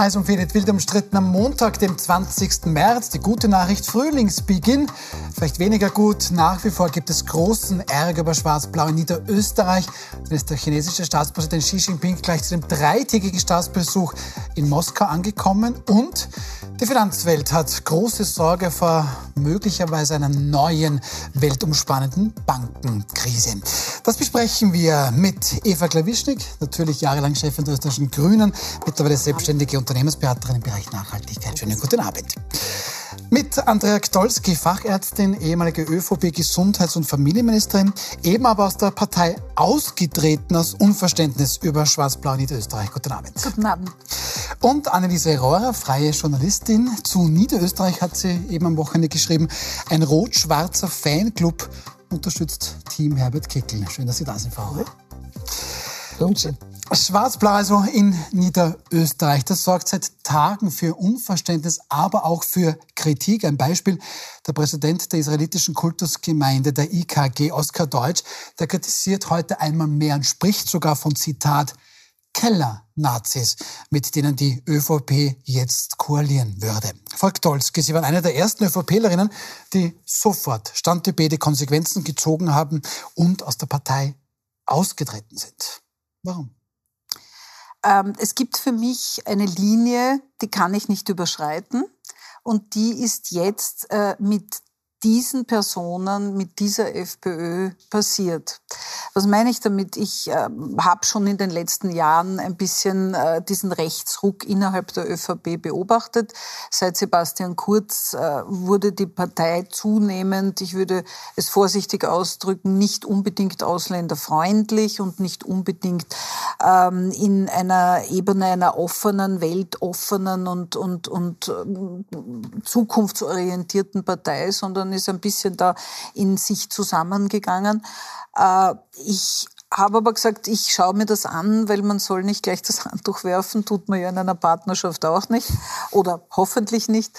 Und Fehlet wild umstritten am Montag, dem 20. März. Die gute Nachricht, Frühlingsbeginn. Vielleicht weniger gut. Nach wie vor gibt es großen Ärger über Schwarz-Blau in Niederösterreich. Dann ist der chinesische Staatspräsident Xi Jinping gleich zu dem dreitägigen Staatsbesuch in Moskau angekommen. Und die Finanzwelt hat große Sorge vor möglicherweise einer neuen weltumspannenden Bankenkrise. Das besprechen wir mit Eva Klawischnik, natürlich jahrelang Chefin der österreichischen Grünen, mittlerweile selbstständige Unternehmensberaterin im Bereich Nachhaltigkeit. Schönen guten Abend. Mit Andrea Gdolski, Fachärztin, ehemalige ÖVP-Gesundheits- und Familienministerin, eben aber aus der Partei ausgetreten aus Unverständnis über Schwarz-Blau Niederösterreich. Guten Abend. Guten Abend. Und Anneliese Rohrer, freie Journalistin. Zu Niederösterreich hat sie eben am Wochenende geschrieben, ein rot-schwarzer Fanclub unterstützt Team Herbert Kickel. Schön, dass Sie da sind, Frau Rohrer. Schön. Schwarz-Blau in Niederösterreich. Das sorgt seit Tagen für Unverständnis, aber auch für Kritik. Ein Beispiel, der Präsident der israelitischen Kultusgemeinde, der IKG, Oskar Deutsch, der kritisiert heute einmal mehr und spricht sogar von Zitat Keller-Nazis, mit denen die ÖVP jetzt koalieren würde. Frau Dolski, Sie waren eine der ersten ÖVPlerinnen, die sofort Stand die Konsequenzen gezogen haben und aus der Partei ausgetreten sind. Warum? Ähm, es gibt für mich eine Linie, die kann ich nicht überschreiten. Und die ist jetzt äh, mit diesen Personen mit dieser FPÖ passiert. Was meine ich damit? Ich äh, habe schon in den letzten Jahren ein bisschen äh, diesen Rechtsruck innerhalb der ÖVP beobachtet. Seit Sebastian Kurz äh, wurde die Partei zunehmend, ich würde es vorsichtig ausdrücken, nicht unbedingt ausländerfreundlich und nicht unbedingt ähm, in einer Ebene einer offenen, weltoffenen und, und, und äh, zukunftsorientierten Partei, sondern ist ein bisschen da in sich zusammengegangen. Ich habe aber gesagt, ich schaue mir das an, weil man soll nicht gleich das Handtuch werfen, tut man ja in einer Partnerschaft auch nicht oder hoffentlich nicht.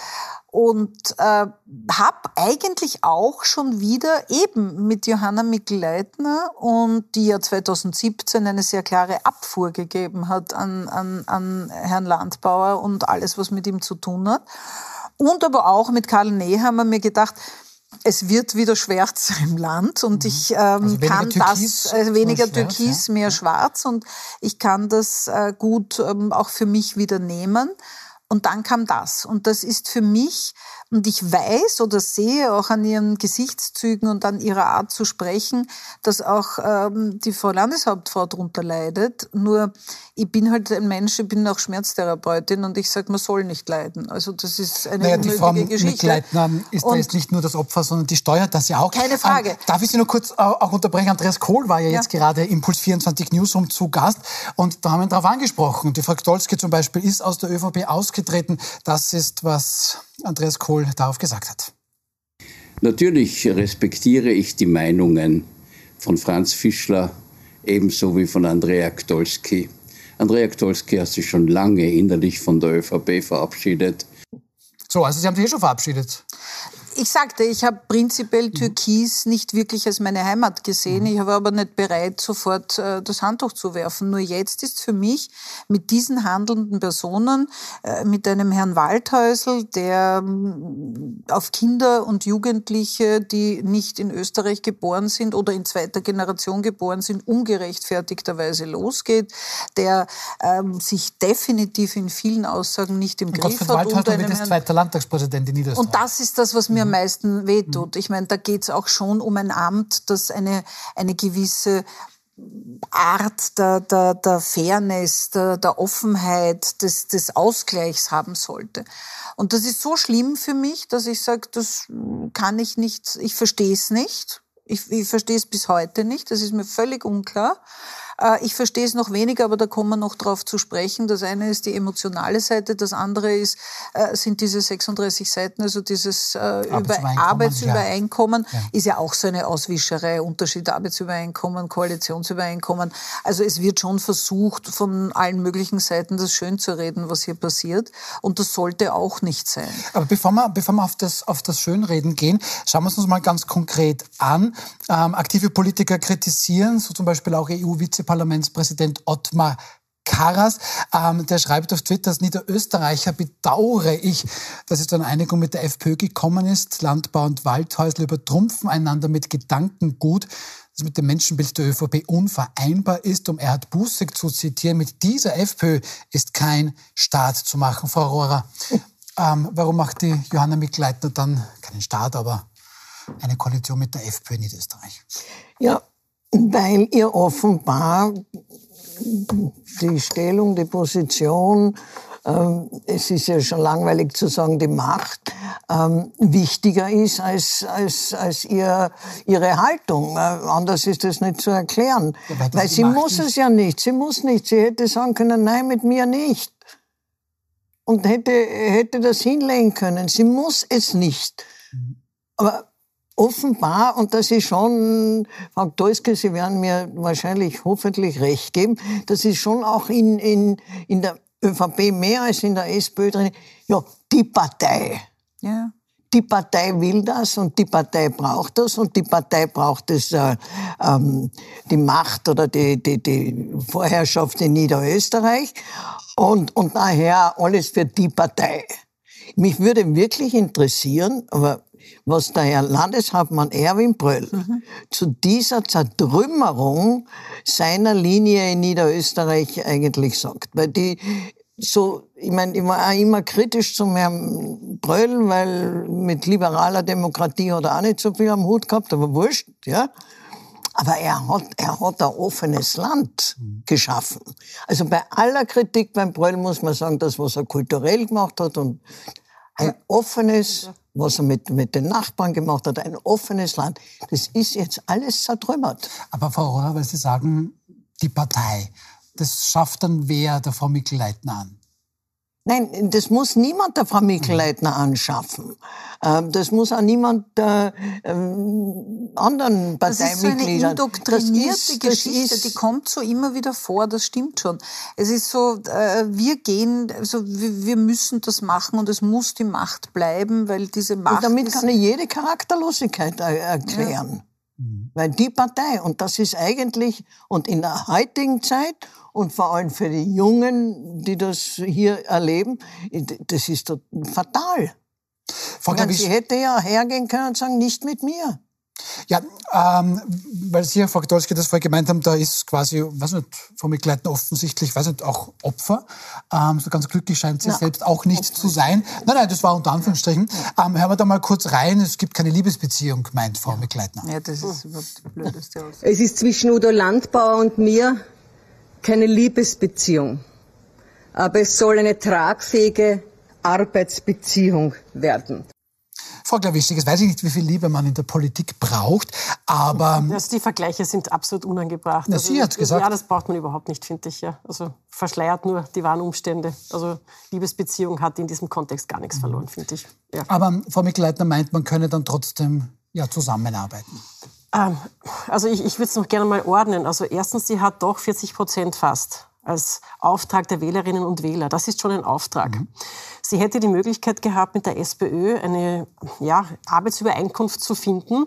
Und äh, habe eigentlich auch schon wieder eben mit Johanna Mikl-Leitner und die ja 2017 eine sehr klare Abfuhr gegeben hat an, an, an Herrn Landbauer und alles, was mit ihm zu tun hat. Und aber auch mit Karl Nehammer mir gedacht, es wird wieder schwärzer im Land und mhm. ich ähm, also kann Türkis, das äh, weniger Türkis, ja? mehr Schwarz und ich kann das äh, gut ähm, auch für mich wieder nehmen. Und dann kam das. Und das ist für mich und ich weiß oder sehe auch an ihren Gesichtszügen und an ihrer Art zu sprechen, dass auch ähm, die Frau Landeshauptfrau darunter leidet. Nur ich bin halt ein Mensch, ich bin auch Schmerztherapeutin und ich sage, man soll nicht leiden. Also das ist eine naja, die Frau Geschichte. Leitner ist und jetzt nicht nur das Opfer, sondern die steuert das ja auch. Keine Frage. Ähm, darf ich Sie nur kurz äh, auch unterbrechen? Andreas Kohl war ja, ja. jetzt gerade im Puls 24 Newsroom zu Gast und da haben wir ihn darauf angesprochen. Die Frau Stolzke zum Beispiel ist aus der ÖVP ausgetreten. Das ist, was Andreas Kohl darauf gesagt hat. Natürlich respektiere ich die Meinungen von Franz Fischler ebenso wie von Andrea Gdolski. Andrea Gdolski hat sich schon lange innerlich von der ÖVP verabschiedet. So, also Sie haben sich eh schon verabschiedet. Ich sagte, ich habe prinzipiell mhm. Türkis nicht wirklich als meine Heimat gesehen. Mhm. Ich war aber nicht bereit, sofort äh, das Handtuch zu werfen. Nur jetzt ist für mich mit diesen handelnden Personen, äh, mit einem Herrn Waldhäusl, der äh, auf Kinder und Jugendliche, die nicht in Österreich geboren sind oder in zweiter Generation geboren sind, ungerechtfertigterweise losgeht, der ähm, sich definitiv in vielen Aussagen nicht im Griff hat. Waldhäusl wird jetzt zweiter Landtagspräsident in Niederösterreich. Und das ist das, was mir mir am mhm. meisten wehtut. Mhm. Ich meine, da geht es auch schon um ein Amt, das eine, eine gewisse Art der, der, der Fairness, der, der Offenheit, des, des Ausgleichs haben sollte. Und das ist so schlimm für mich, dass ich sage, das kann ich nicht, ich verstehe es nicht. Ich, ich verstehe es bis heute nicht, das ist mir völlig unklar. Äh, ich verstehe es noch weniger, aber da kommen wir noch drauf zu sprechen. Das eine ist die emotionale Seite, das andere ist, äh, sind diese 36 Seiten, also dieses äh, Arbeitsübereinkommen, Arbeitsübereinkommen ja. ist ja auch so eine Auswischerei, Unterschied Arbeitsübereinkommen, Koalitionsübereinkommen. Also es wird schon versucht, von allen möglichen Seiten das schön zu reden, was hier passiert. Und das sollte auch nicht sein. Aber bevor wir, bevor wir auf, das, auf das Schönreden gehen, schauen wir es uns mal ganz konkret an. Ähm, aktive Politiker kritisieren, so zum Beispiel auch EU-Vizepräsident Parlamentspräsident Ottmar Karas. Ähm, der schreibt auf Twitter, als Niederösterreicher bedauere ich, dass es zu einer Einigung mit der FPÖ gekommen ist. Landbau und Waldhäusler übertrumpfen einander mit Gedankengut, das mit dem Menschenbild der ÖVP unvereinbar ist. Um Erhard Busek zu zitieren, mit dieser FPÖ ist kein Staat zu machen. Frau Rohrer, ähm, warum macht die Johanna Mikleitner dann keinen Staat, aber eine Koalition mit der FPÖ in Niederösterreich? Ja, weil ihr offenbar die Stellung, die Position, ähm, es ist ja schon langweilig zu sagen, die Macht ähm, wichtiger ist als, als, als ihr, ihre Haltung. Äh, anders ist das nicht zu erklären. Ja, weil, weil sie muss nicht. es ja nicht. Sie muss nicht. Sie hätte sagen können, nein, mit mir nicht. Und hätte, hätte das hinlegen können. Sie muss es nicht. Mhm. Aber offenbar, und das ist schon, Frau Dolske, Sie werden mir wahrscheinlich hoffentlich recht geben, das ist schon auch in, in, in der ÖVP mehr als in der SPÖ drin. Ja, die Partei. Ja. Die Partei will das und die Partei braucht das und die Partei braucht es, äh, ähm, die Macht oder die, die, die Vorherrschaft in Niederösterreich und, und daher alles für die Partei. Mich würde wirklich interessieren, aber was der Herr Landeshauptmann Erwin Bröll mhm. zu dieser Zertrümmerung seiner Linie in Niederösterreich eigentlich sagt. Weil die so, ich meine, ich war auch immer kritisch zum Herrn Bröll, weil mit liberaler Demokratie hat er auch nicht so viel am Hut gehabt, aber wurscht, ja. Aber er hat, er hat ein offenes Land mhm. geschaffen. Also bei aller Kritik beim Bröll muss man sagen, das, was er kulturell gemacht hat und ein offenes, was er mit, mit den Nachbarn gemacht hat, ein offenes Land, das ist jetzt alles zertrümmert. Aber Frau Rohrer, weil Sie sagen, die Partei, das schafft dann wer der Frau Mikl-Leitner an? Nein, das muss niemand der Frau Mikl-Leitner anschaffen. Ähm, das muss auch niemand der ähm, anderen Parteimitgliedern. Das ist so eine indoktrinierte das ist, Geschichte, ist, die kommt so immer wieder vor, das stimmt schon. Es ist so, äh, wir gehen, also wir, wir, müssen das machen und es muss die Macht bleiben, weil diese Macht... Und damit kann ich jede Charakterlosigkeit erklären. Ja. Weil die Partei, und das ist eigentlich, und in der heutigen Zeit und vor allem für die Jungen, die das hier erleben, das ist fatal. Frau meine, sie hätte ja hergehen können und sagen, nicht mit mir. Ja, ähm, weil Sie, Herr Faktorski, das vorher gemeint haben, da ist quasi, weiß nicht, Frau Mikleitner offensichtlich, weiß nicht, auch Opfer. Ähm, so ganz glücklich scheint sie Na, selbst auch nicht Opfer. zu sein. Nein, nein, das war unter Anführungsstrichen. Ähm, hören wir da mal kurz rein. Es gibt keine Liebesbeziehung, meint Frau ja. Mikleitner. Ja, das ist überhaupt die blödeste Aussage. Es ist zwischen Udo Landbauer und mir keine Liebesbeziehung. Aber es soll eine tragfähige Arbeitsbeziehung werden. Frau Klawischig, jetzt weiß ich nicht, wie viel Liebe man in der Politik braucht, aber... Also die Vergleiche sind absolut unangebracht. Na, also, Sie hat gesagt. Ja, das braucht man überhaupt nicht, finde ich. Ja. Also verschleiert nur die wahren Umstände. Also Liebesbeziehung hat in diesem Kontext gar nichts verloren, finde ich. Ja. Aber Frau Mikleitner meint, man könne dann trotzdem ja, zusammenarbeiten. Ähm, also ich, ich würde es noch gerne mal ordnen. Also erstens, sie hat doch 40 Prozent fast als Auftrag der Wählerinnen und Wähler. Das ist schon ein Auftrag. Mhm. Sie hätte die Möglichkeit gehabt, mit der SPÖ eine ja, Arbeitsübereinkunft zu finden,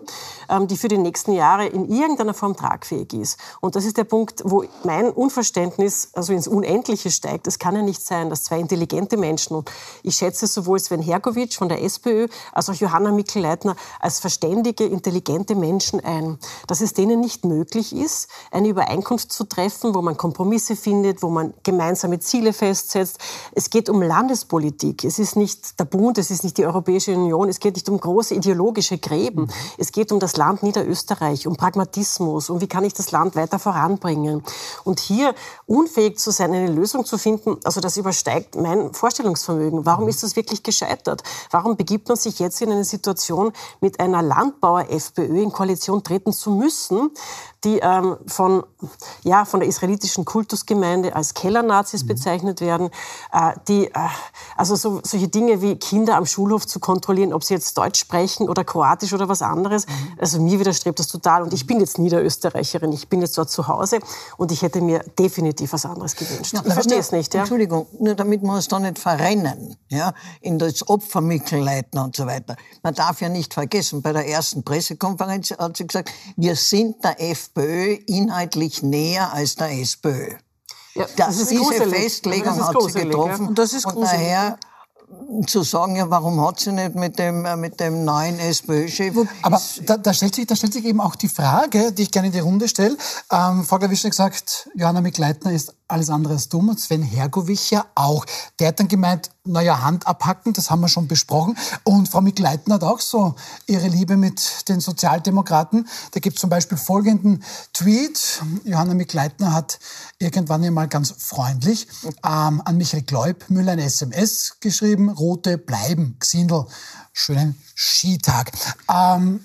ähm, die für die nächsten Jahre in irgendeiner Form tragfähig ist. Und das ist der Punkt, wo mein Unverständnis also ins Unendliche steigt. Es kann ja nicht sein, dass zwei intelligente Menschen, und ich schätze sowohl Sven Hergovic von der SPÖ als auch Johanna Mikl-Leitner als verständige, intelligente Menschen ein, dass es denen nicht möglich ist, eine Übereinkunft zu treffen, wo man Kompromisse findet, wo man gemeinsame Ziele festsetzt. Es geht um Landespolitik. Politik. Es ist nicht der Bund, es ist nicht die Europäische Union, es geht nicht um große ideologische Gräben. Mhm. Es geht um das Land Niederösterreich, um Pragmatismus, um wie kann ich das Land weiter voranbringen. Und hier unfähig zu sein, eine Lösung zu finden, also das übersteigt mein Vorstellungsvermögen. Warum mhm. ist das wirklich gescheitert? Warum begibt man sich jetzt in eine Situation, mit einer Landbauer-FPÖ in Koalition treten zu müssen, die ähm, von, ja, von der israelitischen Kultusgemeinde als Kellernazis mhm. bezeichnet werden, äh, die, äh, also so, solche Dinge wie Kinder am Schulhof zu kontrollieren, ob sie jetzt Deutsch sprechen oder Kroatisch oder was anderes, mhm. also mir widerstrebt das total. Und ich bin jetzt Niederösterreicherin, ich bin jetzt dort zu Hause und ich hätte mir definitiv was anderes gewünscht. Ja, ich verstehe es nicht. Ja? Entschuldigung, nur damit wir uns da nicht verrennen, ja, in das Opfermittelleiten und so weiter. Man darf ja nicht vergessen, bei der ersten Pressekonferenz hat sie gesagt, wir sind der FPÖ SPÖ inhaltlich näher als der SPÖ. Ja, das diese gruselig. Festlegung hat sie getroffen. Ja. Und das ist gruselig. Und daher zu sagen, ja, warum hat sie nicht mit dem, äh, mit dem neuen SPÖ-Chef... Aber da, da, stellt sich, da stellt sich eben auch die Frage, die ich gerne in die Runde stelle. Ähm, Frau Glawischner gesagt, Johanna Mikleitner ist alles andere als dumm und Sven Hergovich ja auch. Der hat dann gemeint, naja, Hand abhacken, das haben wir schon besprochen. Und Frau Mikleitner hat auch so ihre Liebe mit den Sozialdemokraten. Da gibt es zum Beispiel folgenden Tweet. Johanna Mikleitner hat irgendwann einmal ganz freundlich ähm, an Michael Gläubmüller ein SMS geschrieben, rote bleiben, Xindel, schönen Skitag. Ähm,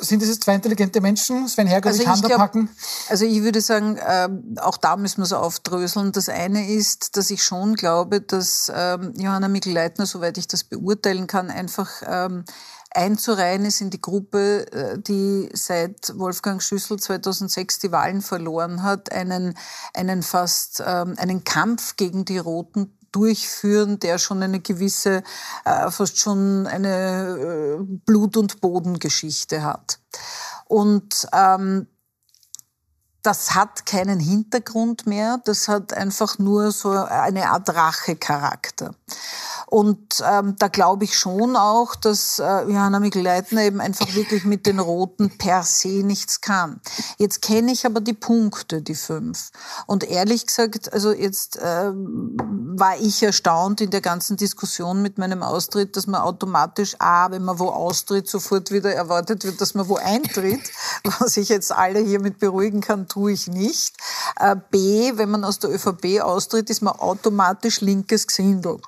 sind das jetzt zwei intelligente Menschen? Sven Herrgott, also ich packen? Also ich würde sagen, äh, auch da müssen wir so aufdröseln. Das eine ist, dass ich schon glaube, dass ähm, Johanna Mikl-Leitner, soweit ich das beurteilen kann, einfach ähm, einzureihen ist in die Gruppe, äh, die seit Wolfgang Schüssel 2006 die Wahlen verloren hat, einen, einen fast ähm, einen Kampf gegen die Roten durchführen, der schon eine gewisse, äh, fast schon eine äh, Blut- und Bodengeschichte hat. Und ähm, das hat keinen Hintergrund mehr, das hat einfach nur so eine Art Rachecharakter. Und ähm, da glaube ich schon auch, dass äh, Johanna Mikl-Leitner eben einfach wirklich mit den Roten per se nichts kann. Jetzt kenne ich aber die Punkte, die fünf. Und ehrlich gesagt, also jetzt äh, war ich erstaunt in der ganzen Diskussion mit meinem Austritt, dass man automatisch A, wenn man wo austritt, sofort wieder erwartet wird, dass man wo eintritt. Was ich jetzt alle hiermit beruhigen kann, tue ich nicht. Äh, B, wenn man aus der ÖVP austritt, ist man automatisch linkes Gesindel.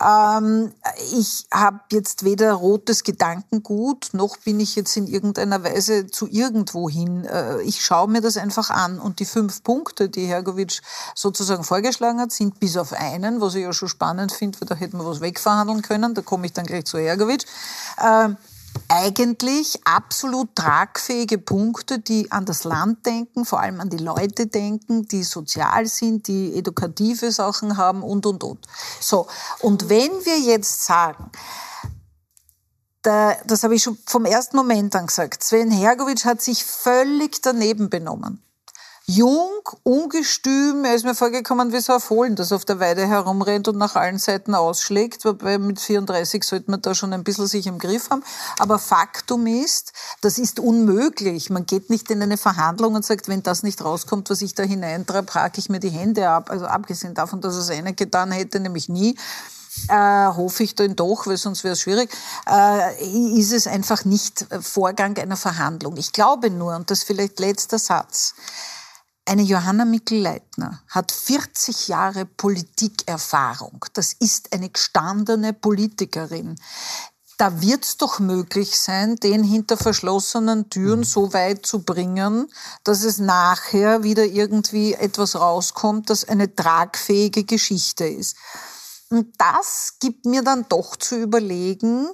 Äh, ähm, ich habe jetzt weder rotes Gedankengut, noch bin ich jetzt in irgendeiner Weise zu irgendwo hin. Äh, ich schaue mir das einfach an. Und die fünf Punkte, die Hergovic sozusagen vorgeschlagen hat, sind bis auf einen, was ich ja schon spannend finde, weil da hätten wir was wegverhandeln können. Da komme ich dann gleich zu Hergovic. Äh, eigentlich absolut tragfähige Punkte, die an das Land denken, vor allem an die Leute denken, die sozial sind, die edukative Sachen haben und, und, und. So. Und wenn wir jetzt sagen, da, das habe ich schon vom ersten Moment an gesagt, Sven Hergovic hat sich völlig daneben benommen jung, ungestüm. Er ist mir vorgekommen wie so ein Fohlen, das auf der Weide herumrennt und nach allen Seiten ausschlägt. Wobei mit 34 sollte man da schon ein bisschen sich im Griff haben. Aber Faktum ist, das ist unmöglich. Man geht nicht in eine Verhandlung und sagt, wenn das nicht rauskommt, was ich da hineintreibe, hake ich mir die Hände ab. Also abgesehen davon, dass es einer getan hätte, nämlich nie. Äh, hoffe ich dann doch, weil sonst wäre es schwierig, äh, ist es einfach nicht Vorgang einer Verhandlung. Ich glaube nur, und das ist vielleicht letzter Satz, eine Johanna Mikl-Leitner hat 40 Jahre Politikerfahrung. Das ist eine gestandene Politikerin. Da wird es doch möglich sein, den hinter verschlossenen Türen mhm. so weit zu bringen, dass es nachher wieder irgendwie etwas rauskommt, das eine tragfähige Geschichte ist. Und das gibt mir dann doch zu überlegen,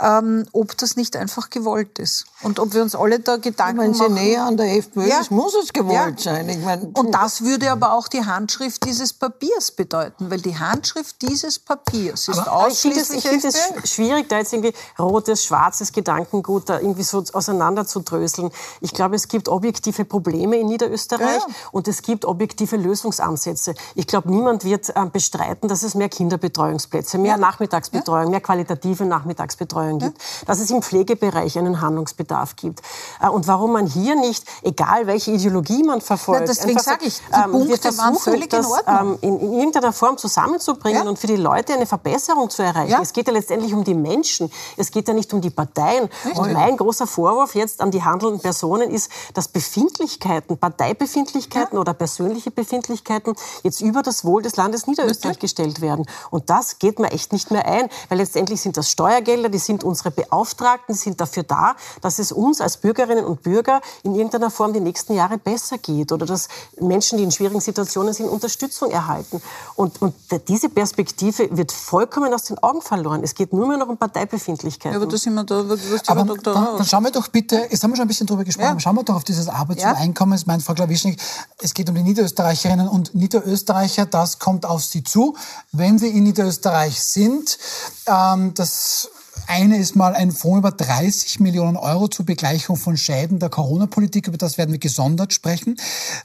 ähm, ob das nicht einfach gewollt ist. Und ob wir uns alle da Gedanken Wenn Sie machen. näher an der FPÖ ja. ist, muss es gewollt ja. sein. Ich mein, und das würde aber auch die Handschrift dieses Papiers bedeuten, weil die Handschrift dieses Papiers ist aber ausschließlich Ich finde es schwierig, da jetzt irgendwie rotes, schwarzes Gedankengut da irgendwie so auseinanderzudröseln. Ich glaube, es gibt objektive Probleme in Niederösterreich ja. und es gibt objektive Lösungsansätze. Ich glaube, niemand wird äh, bestreiten, dass es mehr Kinderbetreuungsplätze, mehr Nachmittagsbetreuung, mehr qualitative Nachmittagsbetreuung Betreuung gibt, dass es im Pflegebereich einen Handlungsbedarf gibt. Äh, und warum man hier nicht, egal welche Ideologie man verfolgt, ja, deswegen sage ich, die ähm, Punkte waren völlig das, in Ordnung. Ähm, in, in, irgendeiner Form zusammenzubringen ja. und für die Leute eine Verbesserung zu erreichen. Ja. Es geht ja letztendlich um die Menschen. Es geht ja nicht um die Parteien. Richtig. Und mein großer Vorwurf jetzt an die handelnden Personen ist, dass Befindlichkeiten, Parteibefindlichkeiten oder persönliche Befindlichkeiten jetzt über das Wohl des Landes Niederösterreich gestellt werden. Und das geht mir echt nicht mehr ein, weil letztendlich sind das Steuergelder, die sind sind unsere Beauftragten, sind dafür da, dass es uns als Bürgerinnen und Bürger in irgendeiner Form die nächsten Jahre besser geht oder dass Menschen, die in schwierigen Situationen sind, Unterstützung erhalten. Und, und diese Perspektive wird vollkommen aus den Augen verloren. Es geht nur mehr noch um Parteibefindlichkeiten. Ja, aber da sind wir da, was aber Dr. Dann, dann schauen wir doch bitte, jetzt haben wir schon ein bisschen drüber gesprochen, ja. schauen wir doch auf dieses Arbeits- und ja. Einkommens. Mein Frau Klawischnik, es geht um die Niederösterreicherinnen und Niederösterreicher. Das kommt auf Sie zu, wenn Sie in Niederösterreich sind. Ähm, das eine ist mal ein Fonds über 30 Millionen Euro zur Begleichung von Schäden der Corona-Politik. Über das werden wir gesondert sprechen.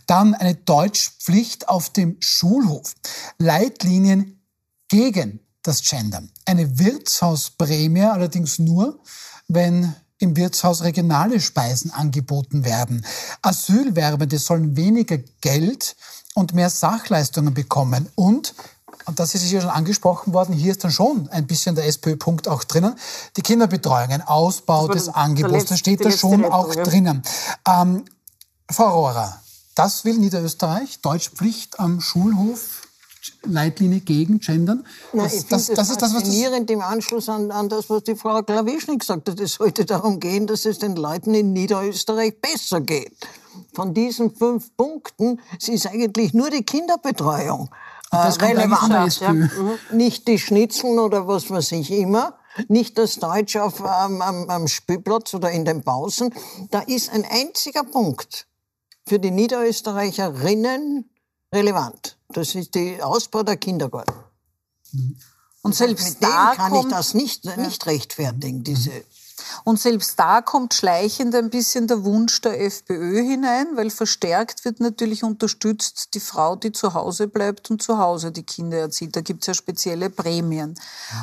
Dann eine Deutschpflicht auf dem Schulhof. Leitlinien gegen das Gendern. Eine Wirtshausprämie allerdings nur, wenn im Wirtshaus regionale Speisen angeboten werden. Asylwerbende sollen weniger Geld und mehr Sachleistungen bekommen. Und, und das ist ja schon angesprochen worden, hier ist dann schon ein bisschen der SPÖ-Punkt auch drinnen, die Kinderbetreuung, ein Ausbau des Angebots, da steht da schon Rettung, auch ja. drinnen. Ähm, Frau Rohrer, das will Niederösterreich, Deutschpflicht am Schulhof Leitlinie gegen Gendern. Na, das, das, das, das ist das, was faszinierend im Anschluss an, an das, was die Frau Klawischnik gesagt hat. Es sollte darum gehen, dass es den Leuten in Niederösterreich besser geht. Von diesen fünf Punkten ist eigentlich nur die Kinderbetreuung äh, relevant. Ja. Mhm. Nicht die Schnitzeln oder was weiß ich immer. Nicht das Deutsch auf, ähm, am, am Spielplatz oder in den Pausen. Da ist ein einziger Punkt für die Niederösterreicherinnen relevant. Das ist der Ausbau der Kindergarten. Und selbst mit da dem kann ich das nicht, nicht rechtfertigen, diese und selbst da kommt schleichend ein bisschen der Wunsch der FPÖ hinein, weil verstärkt wird natürlich unterstützt die Frau, die zu Hause bleibt und zu Hause die Kinder erzieht. Da gibt es ja spezielle Prämien.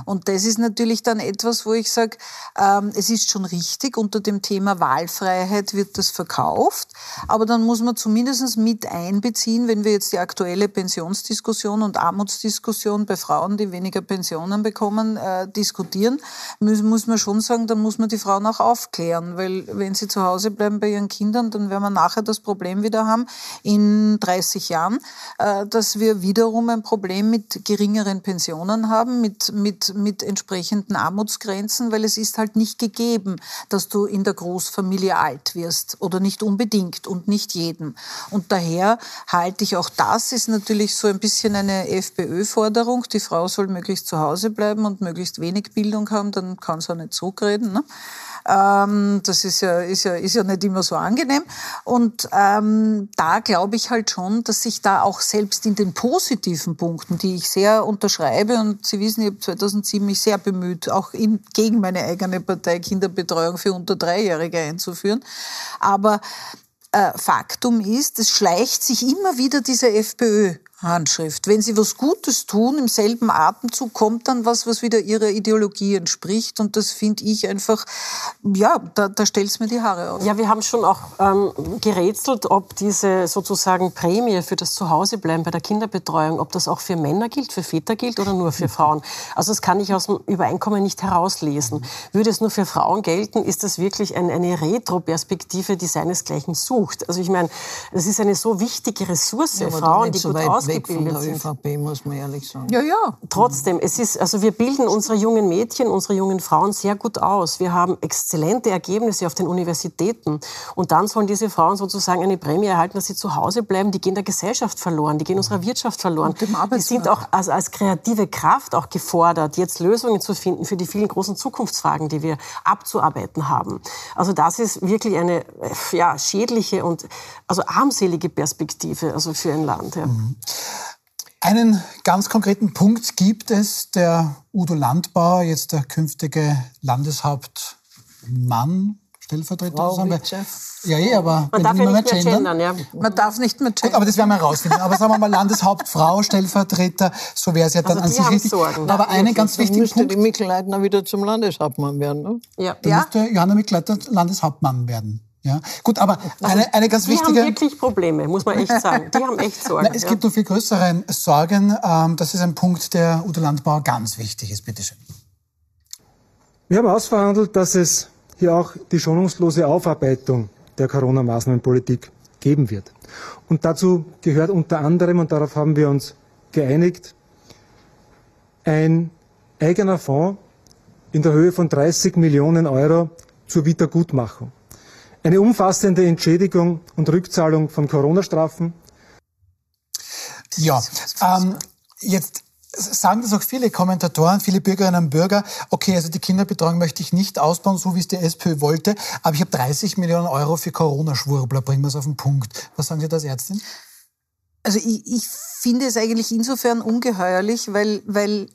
Und das ist natürlich dann etwas, wo ich sage, ähm, es ist schon richtig, unter dem Thema Wahlfreiheit wird das verkauft, aber dann muss man zumindest mit einbeziehen, wenn wir jetzt die aktuelle Pensionsdiskussion und Armutsdiskussion bei Frauen, die weniger Pensionen bekommen, äh, diskutieren, muss, muss man schon sagen, dann muss man die Frauen auch aufklären, weil wenn sie zu Hause bleiben bei ihren Kindern, dann werden wir nachher das Problem wieder haben in 30 Jahren, äh, dass wir wiederum ein Problem mit geringeren Pensionen haben, mit, mit, mit entsprechenden Armutsgrenzen, weil es ist halt nicht gegeben, dass du in der Großfamilie alt wirst oder nicht unbedingt und nicht jedem. Und daher halte ich auch das ist natürlich so ein bisschen eine FPÖ-Forderung. Die Frau soll möglichst zu Hause bleiben und möglichst wenig Bildung haben, dann kann sie auch nicht zurückreden. Ne? Ähm, das ist ja, ist, ja, ist ja nicht immer so angenehm. Und ähm, da glaube ich halt schon, dass sich da auch selbst in den positiven Punkten, die ich sehr unterschreibe, und Sie wissen, ich habe 2007 mich sehr bemüht, auch in, gegen meine eigene Partei Kinderbetreuung für unter Dreijährige einzuführen. Aber äh, Faktum ist, es schleicht sich immer wieder diese FPÖ Handschrift. Wenn Sie was Gutes tun, im selben Atemzug kommt dann was, was wieder Ihrer Ideologie entspricht. Und das finde ich einfach, ja, da, da stellt es mir die Haare auf. Ja, wir haben schon auch ähm, gerätselt, ob diese sozusagen Prämie für das Zuhausebleiben bei der Kinderbetreuung, ob das auch für Männer gilt, für Väter gilt oder nur für Frauen. Also das kann ich aus dem Übereinkommen nicht herauslesen. Würde es nur für Frauen gelten, ist das wirklich ein, eine Retro-Perspektive, die seinesgleichen sucht. Also ich meine, es ist eine so wichtige Ressource, ja, Frauen, die gut aus weg von der ÖVP, muss man ehrlich sagen. Ja, ja. Trotzdem, es ist, also wir bilden unsere jungen Mädchen, unsere jungen Frauen sehr gut aus. Wir haben exzellente Ergebnisse auf den Universitäten. Und dann sollen diese Frauen sozusagen eine Prämie erhalten, dass sie zu Hause bleiben. Die gehen der Gesellschaft verloren, die gehen unserer Wirtschaft verloren. Die sind auch als, als kreative Kraft auch gefordert, jetzt Lösungen zu finden für die vielen großen Zukunftsfragen, die wir abzuarbeiten haben. Also das ist wirklich eine ja, schädliche und also armselige Perspektive also für ein Land. Ja. Mhm. Einen ganz konkreten Punkt gibt es, der Udo Landbauer, jetzt der künftige Landeshauptmann, Stellvertreter. Frau wir. Ja, eh, aber man darf ja nicht mehr gendern. ja. Man darf nicht mehr gendern. Gut, aber das werden wir herausfinden. Aber sagen wir mal Landeshauptfrau, Stellvertreter, so wäre es ja dann also an sich richtig. Sorgen. Aber einen ganz wichtigen müsste Punkt. die Mikl-Leitner wieder zum Landeshauptmann werden, ne? Ja. Dann ja. müsste Johanna Mikl-Leitner Landeshauptmann werden. Ja, gut, aber eine, eine ganz die wichtige. Die haben wirklich Probleme, muss man echt sagen. Die haben echt Sorgen. Na, es ja. gibt noch viel größere Sorgen. Ähm, das ist ein Punkt, der Udo Landbauer ganz wichtig ist. Bitte schön. Wir haben ausverhandelt, dass es hier auch die schonungslose Aufarbeitung der Corona-Maßnahmenpolitik geben wird. Und dazu gehört unter anderem, und darauf haben wir uns geeinigt, ein eigener Fonds in der Höhe von 30 Millionen Euro zur Wiedergutmachung eine umfassende Entschädigung und Rückzahlung von Corona-Strafen. Ja, ähm, jetzt sagen das auch viele Kommentatoren, viele Bürgerinnen und Bürger, okay, also die Kinderbetreuung möchte ich nicht ausbauen, so wie es die SPÖ wollte, aber ich habe 30 Millionen Euro für Corona-Schwurbler, bringen wir es auf den Punkt. Was sagen Sie da als Ärztin? Also ich, ich finde es eigentlich insofern ungeheuerlich, weil, weil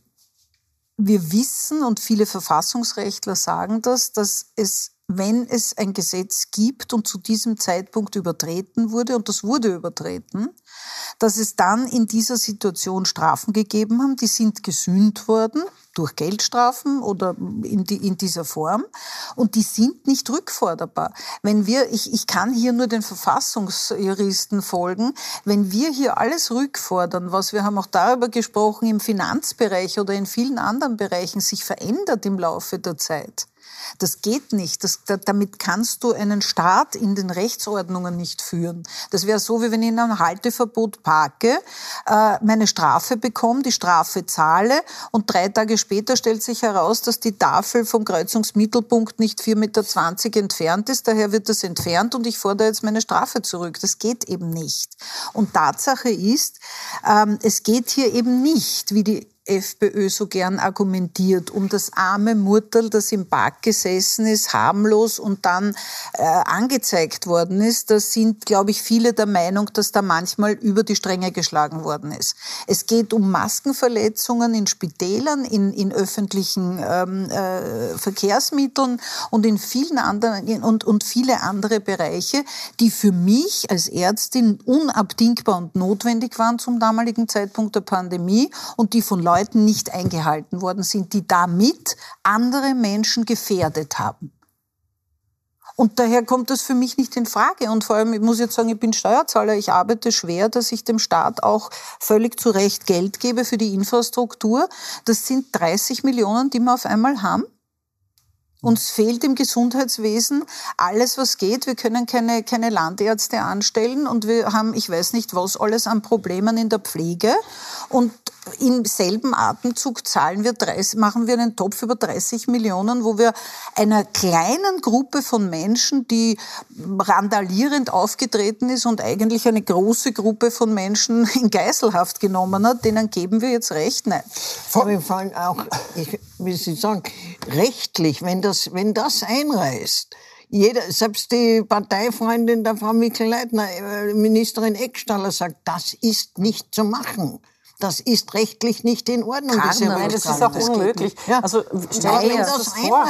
wir wissen und viele Verfassungsrechtler sagen das, dass es wenn es ein Gesetz gibt und zu diesem Zeitpunkt übertreten wurde, und das wurde übertreten, dass es dann in dieser Situation Strafen gegeben haben, die sind gesühnt worden durch Geldstrafen oder in, die, in dieser Form und die sind nicht rückforderbar. Wenn wir, ich, ich kann hier nur den Verfassungsjuristen folgen, wenn wir hier alles rückfordern, was wir haben auch darüber gesprochen, im Finanzbereich oder in vielen anderen Bereichen sich verändert im Laufe der Zeit, das geht nicht. Das, damit kannst du einen Staat in den Rechtsordnungen nicht führen. Das wäre so, wie wenn ich in einem Halteverbot parke, äh, meine Strafe bekomme, die Strafe zahle und drei Tage später stellt sich heraus, dass die Tafel vom Kreuzungsmittelpunkt nicht 4,20 Meter entfernt ist. Daher wird das entfernt und ich fordere jetzt meine Strafe zurück. Das geht eben nicht. Und Tatsache ist, ähm, es geht hier eben nicht, wie die FPÖ so gern argumentiert, um das arme Murtel, das im Park gesessen ist, harmlos und dann äh, angezeigt worden ist. Da sind, glaube ich, viele der Meinung, dass da manchmal über die Stränge geschlagen worden ist. Es geht um Maskenverletzungen in Spitälern, in, in öffentlichen ähm, äh, Verkehrsmitteln und in vielen anderen und, und viele andere Bereiche, die für mich als Ärztin unabdingbar und notwendig waren zum damaligen Zeitpunkt der Pandemie und die von Leuten nicht eingehalten worden sind, die damit andere Menschen gefährdet haben. Und daher kommt das für mich nicht in Frage. Und vor allem, ich muss jetzt sagen, ich bin Steuerzahler. Ich arbeite schwer, dass ich dem Staat auch völlig zu Recht Geld gebe für die Infrastruktur. Das sind 30 Millionen, die wir auf einmal haben. Uns fehlt im Gesundheitswesen alles, was geht. Wir können keine, keine Landärzte anstellen und wir haben, ich weiß nicht, was alles an Problemen in der Pflege. Und im selben Atemzug zahlen wir 30, machen wir einen Topf über 30 Millionen, wo wir einer kleinen Gruppe von Menschen, die randalierend aufgetreten ist und eigentlich eine große Gruppe von Menschen in Geiselhaft genommen hat, denen geben wir jetzt Recht? Nein. Aber vor allem auch, ich will Sie sagen, rechtlich, wenn das, wenn das einreißt, jeder, selbst die Parteifreundin der Frau Mikl-Leitner, äh, Ministerin Eckstaller, sagt, das ist nicht zu machen. Das ist rechtlich nicht in Ordnung. Kann, nein, das ist auch unmöglich. Ja. Also stellen wir uns das, das vor.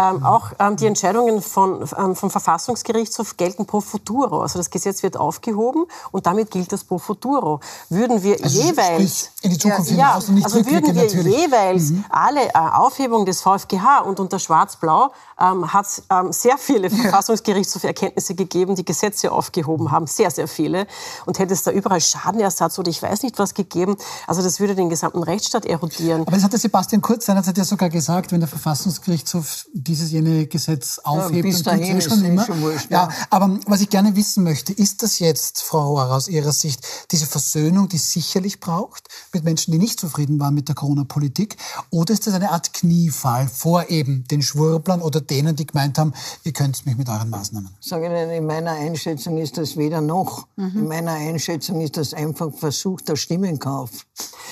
Ähm, auch ähm, die Entscheidungen von, ähm, vom Verfassungsgerichtshof gelten pro futuro. Also das Gesetz wird aufgehoben und damit gilt das pro futuro. Würden wir also jeweils in die Zukunft ja, ja also würden wir natürlich. jeweils mhm. alle äh, Aufhebungen des VfGH und unter Schwarz-Blau ähm, hat es ähm, sehr viele Verfassungsgerichtshofserkenntnisse gegeben, die Gesetze aufgehoben haben, sehr sehr viele und hätte es da überall Schadenersatz oder ich weiß nicht was gegeben, also das würde den gesamten Rechtsstaat erodieren. Aber das hat der Sebastian Kurz seinerzeit ja sogar gesagt, wenn der Verfassungsgerichtshof dieses jene Gesetz aufhebt. Ja, bis dahin ist schon immer. Schon wurscht, ja. ja. aber was ich gerne wissen möchte, ist das jetzt, Frau Rohrer, aus Ihrer Sicht diese Versöhnung, die es sicherlich braucht mit Menschen, die nicht zufrieden waren mit der Corona-Politik, oder ist das eine Art Kniefall vor eben den Schwurblern oder denen, die gemeint haben, ihr könnt mich mit euren Maßnahmen? Sage Ihnen, in meiner Einschätzung ist das weder noch. Mhm. In meiner Einschätzung ist das einfach Versuch der Stimmenkauf.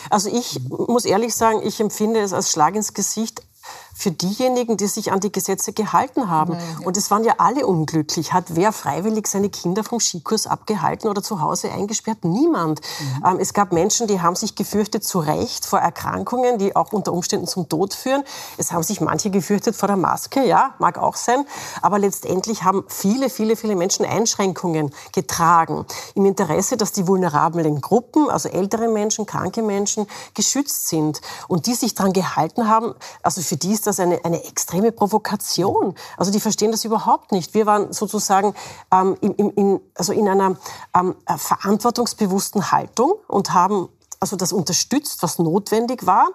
Also ich muss ehrlich sagen, ich empfinde es als Schlag ins Gesicht für diejenigen, die sich an die Gesetze gehalten haben. Ja, Und es waren ja alle unglücklich. Hat wer freiwillig seine Kinder vom Skikurs abgehalten oder zu Hause eingesperrt? Niemand. Mhm. Ähm, es gab Menschen, die haben sich gefürchtet zu Recht vor Erkrankungen, die auch unter Umständen zum Tod führen. Es haben sich manche gefürchtet vor der Maske, ja, mag auch sein. Aber letztendlich haben viele, viele, viele Menschen Einschränkungen getragen im Interesse, dass die vulnerablen Gruppen, also ältere Menschen, kranke Menschen, geschützt sind und die sich daran gehalten haben. Also für die ist das eine, eine extreme Provokation. Also die verstehen das überhaupt nicht. Wir waren sozusagen ähm, in, in, also in einer ähm, äh, verantwortungsbewussten Haltung und haben also das unterstützt, was notwendig war.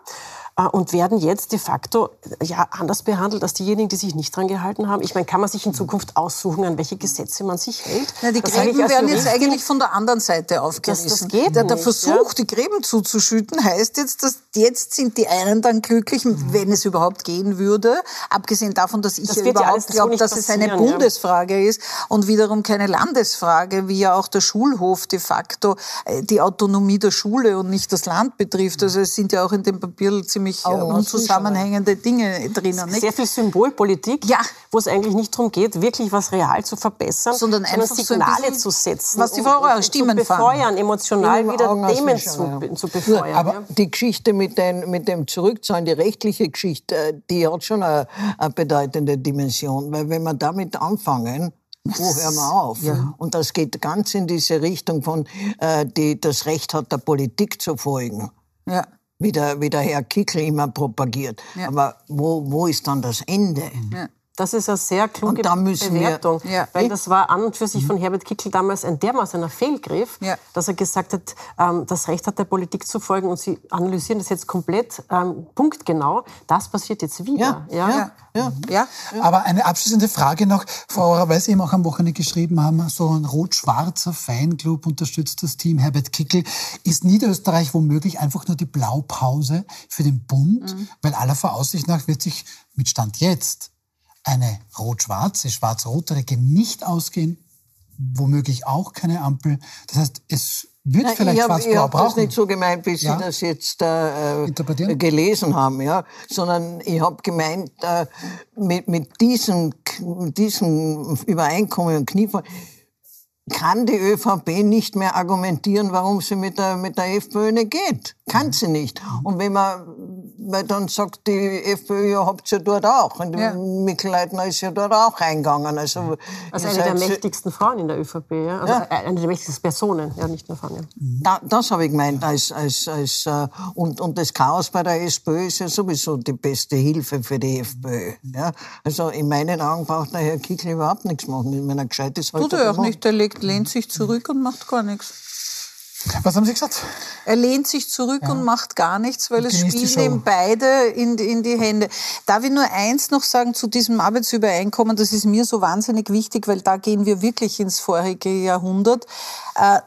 Äh, und werden jetzt de facto ja, anders behandelt als diejenigen, die sich nicht dran gehalten haben. Ich meine, kann man sich in Zukunft aussuchen, an welche Gesetze man sich hält? Na, die Gräben werden jetzt eigentlich von der anderen Seite aufgerissen. Das, das geht der, der Versuch, ja. die Gräben zuzuschütten, heißt jetzt, dass jetzt sind die einen dann glücklich, mhm. wenn es überhaupt gehen würde. Abgesehen davon, dass ich das ja überhaupt glaube, dass es eine Bundesfrage ja. ist und wiederum keine Landesfrage, wie ja auch der Schulhof de facto äh, die Autonomie der Schule und nicht das Land betrifft. Also es sind ja auch in dem Papier ziemlich mich Augen unzusammenhängende Dinge drinnen. Nicht? Sehr viel Symbolpolitik, ja. wo es eigentlich nicht darum geht, wirklich was real zu verbessern, sondern, sondern einfach Signale so zu setzen. Was die Frau Stimmen zu befeuern, emotional wieder Themen zu, zu befeuern. Aber ja. die Geschichte mit, den, mit dem Zurückzahlen, die rechtliche Geschichte, die hat schon eine, eine bedeutende Dimension. Weil wenn wir damit anfangen, wo hören wir auf? Ja. Und das geht ganz in diese Richtung von, äh, die das Recht hat, der Politik zu folgen. Ja. Wie der, wie der Herr Kickel immer propagiert. Ja. Aber wo, wo ist dann das Ende? Ja. Das ist eine sehr kluge Bewertung, wir, ja. weil das war an und für sich mhm. von Herbert Kickl damals ein dermaßener Fehlgriff, ja. dass er gesagt hat, ähm, das Recht hat der Politik zu folgen und Sie analysieren das jetzt komplett ähm, punktgenau. Das passiert jetzt wieder. Ja. Ja. Ja. ja. Aber eine abschließende Frage noch, Frau Auer, weil Sie eben auch am Wochenende geschrieben haben, so ein rot-schwarzer Fanclub unterstützt das Team Herbert Kickl. Ist Niederösterreich womöglich einfach nur die Blaupause für den Bund? Mhm. Weil aller Voraussicht nach wird sich mit Stand jetzt eine rot-schwarze, schwarz-rote Regierung nicht ausgehen, womöglich auch keine Ampel. Das heißt, es wird Nein, vielleicht schwarz-blau brauchen. Ich habe das nicht so gemeint, wie Sie ja? das jetzt äh, gelesen haben, ja, sondern ich habe gemeint, äh, mit, mit diesen, diesen Übereinkommen und Kniefall kann die ÖVP nicht mehr argumentieren, warum sie mit der, mit der FPÖ nicht geht. Kann sie nicht. Und wenn man, weil dann sagt die FPÖ, ja, habt ihr ja dort auch. Und ja. Mikl-Leitner ist ja dort auch reingegangen. Also, also eine der mächtigsten Frauen in der ÖVP, ja? Also ja. eine der mächtigsten Personen, ja, nicht nur Frauen. Ja. Da, das habe ich gemeint. Als, als, als, äh, und, und das Chaos bei der SPÖ ist ja sowieso die beste Hilfe für die FPÖ. Ja? Also in meinen Augen braucht der Herr Kickl überhaupt nichts machen. Wenn er gescheit ist, Tut er auch nicht. Der legt, lehnt sich zurück und macht gar nichts. Was haben Sie gesagt? Er lehnt sich zurück ja. und macht gar nichts, weil es spielen ihm beide in, in die Hände. Darf ich nur eins noch sagen zu diesem Arbeitsübereinkommen? Das ist mir so wahnsinnig wichtig, weil da gehen wir wirklich ins vorige Jahrhundert. Äh,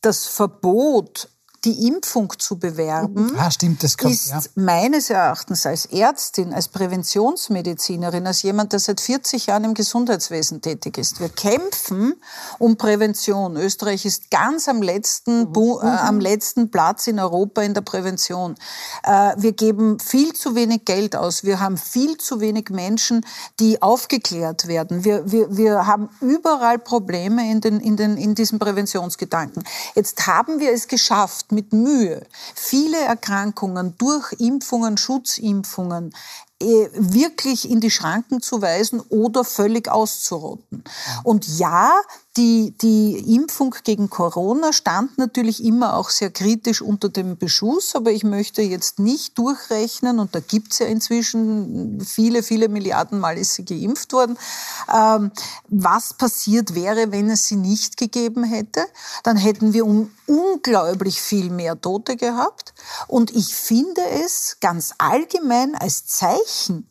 das Verbot die Impfung zu bewerben, ah, stimmt, das kommt, ist ja. meines Erachtens als Ärztin, als Präventionsmedizinerin, als jemand, der seit 40 Jahren im Gesundheitswesen tätig ist. Wir kämpfen um Prävention. Österreich ist ganz am letzten, mhm. äh, am letzten Platz in Europa in der Prävention. Äh, wir geben viel zu wenig Geld aus. Wir haben viel zu wenig Menschen, die aufgeklärt werden. Wir, wir, wir haben überall Probleme in, den, in, den, in diesem Präventionsgedanken. Jetzt haben wir es geschafft, mit Mühe viele Erkrankungen durch Impfungen, Schutzimpfungen äh, wirklich in die Schranken zu weisen oder völlig auszurotten. Und ja, die, die Impfung gegen Corona stand natürlich immer auch sehr kritisch unter dem Beschuss, aber ich möchte jetzt nicht durchrechnen, und da gibt's ja inzwischen viele, viele Milliarden Mal ist sie geimpft worden, ähm, was passiert wäre, wenn es sie nicht gegeben hätte. Dann hätten wir um unglaublich viel mehr Tote gehabt. Und ich finde es ganz allgemein als Zeichen